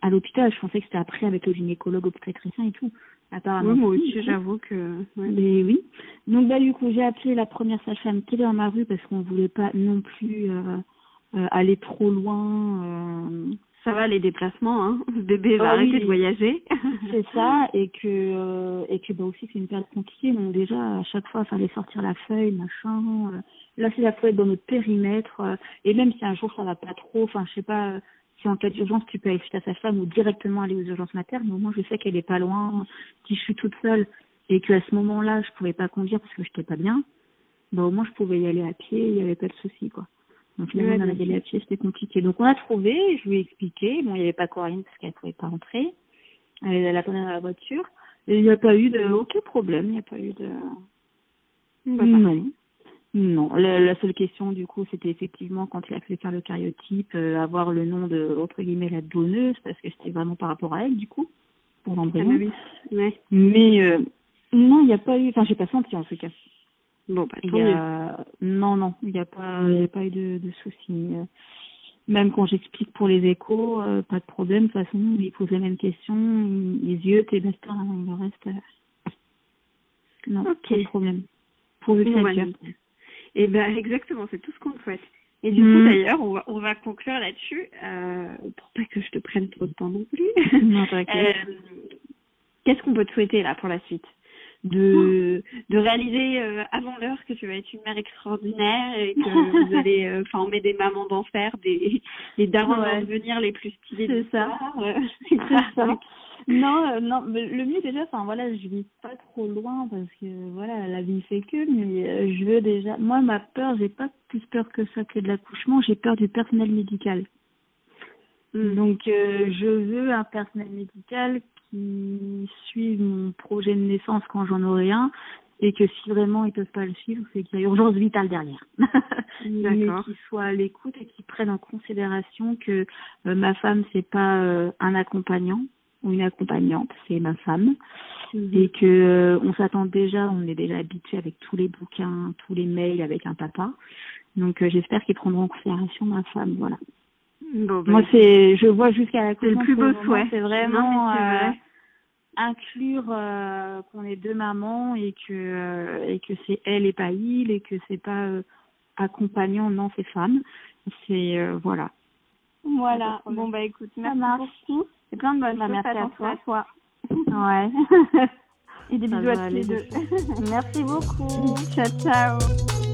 à l'hôpital. Je pensais que c'était après avec le gynécologue obstétricien et tout. Apparemment, oui, moi aussi, j'avoue que. Mais oui. Donc bah du coup, j'ai appelé la première sage-femme qui est dans ma rue parce qu'on voulait pas non plus euh, euh, aller trop loin. Ça va les déplacements, hein. *laughs* Le bébé va ah arrêter de voyager. *laughs* c'est ça, et que et que bah aussi c'est une période compliquée. Donc déjà à chaque fois, il fallait sortir la feuille, machin. Là, c'est la feuille dans notre périmètre. et même si un jour ça va pas trop, enfin je sais pas si en cas d'urgence tu peux aller chez sa femme ou directement aller aux urgences maternes, mais au moins je sais qu'elle est pas loin, si je suis toute seule et qu'à ce moment-là je pouvais pas conduire parce que j'étais pas bien, bah au moins je pouvais y aller à pied, il y avait pas de souci quoi. Donc finalement on pied, c'était compliqué. Donc on a trouvé, je lui ai expliqué, bon il y avait pas Corinne parce qu'elle pouvait pas rentrer, elle, attendait dans la voiture, et il n'y a pas eu de aucun problème, il n'y a pas eu de non. Non, la, seule question du coup, c'était effectivement quand il a fait faire le cariotype, euh, avoir le nom de entre guillemets la donneuse, parce que c'était vraiment par rapport à elle du coup, pour l'embryon. Ah bah oui. Mais euh, non, il n'y a pas eu, enfin j'ai pas senti en tout cas. Bon, bah, a... Non, non, il n'y a pas, a pas eu de, de soucis. Même quand j'explique pour les échos, euh, pas de problème. De toute façon, il pose les mêmes questions, les yeux, tes basta, hein, le reste. Non, pas de problème. Pour le et ben exactement, c'est tout ce qu'on souhaite. Et du coup, mm. d'ailleurs, on va, on va conclure là-dessus, euh, pour pas que je te prenne trop de temps non plus. Non, *laughs* euh, Qu'est-ce qu'on peut te souhaiter là pour la suite? De, de réaliser euh, avant l'heure que tu vas être une mère extraordinaire et que *laughs* vous allez, euh, enfin, on met des mamans d'enfer, des, des darons ouais. devenir les plus stylés. C'est ça. *laughs* c'est ça. non, euh, non, mais le mieux déjà, enfin voilà, je vis pas trop loin parce que voilà, la vie fait que, mais je veux déjà. Moi, ma peur, j'ai pas plus peur que ça que de l'accouchement, j'ai peur du personnel médical. Hmm. Donc, euh, je veux un personnel médical qui suive mon projet de naissance quand j'en aurai un et que si vraiment ils peuvent pas le suivre, c'est qu'il y a urgence vitale derrière. *laughs* mais qu'ils soient à l'écoute et qu'ils prennent en considération que ma femme c'est pas un accompagnant, ou une accompagnante, c'est ma femme, mhm. et que euh, on s'attend déjà, on est déjà habitué avec tous les bouquins, tous les mails avec un papa. Donc euh, j'espère qu'ils prendront en considération ma femme, voilà. Bon, ben, Moi c'est, je vois jusqu'à la C'est le plus beau souhait. C'est vraiment euh, inclure qu'on est deux mamans et que et que c'est elle et pas il et que c'est pas accompagnant, non c'est femme. C'est voilà. Voilà. Bon bah écoute, merci beaucoup. Et plein de bonnes bah, Merci à toi. à toi. Ouais. *laughs* Et des bisous à tous les deux. *laughs* merci beaucoup. ciao, ciao.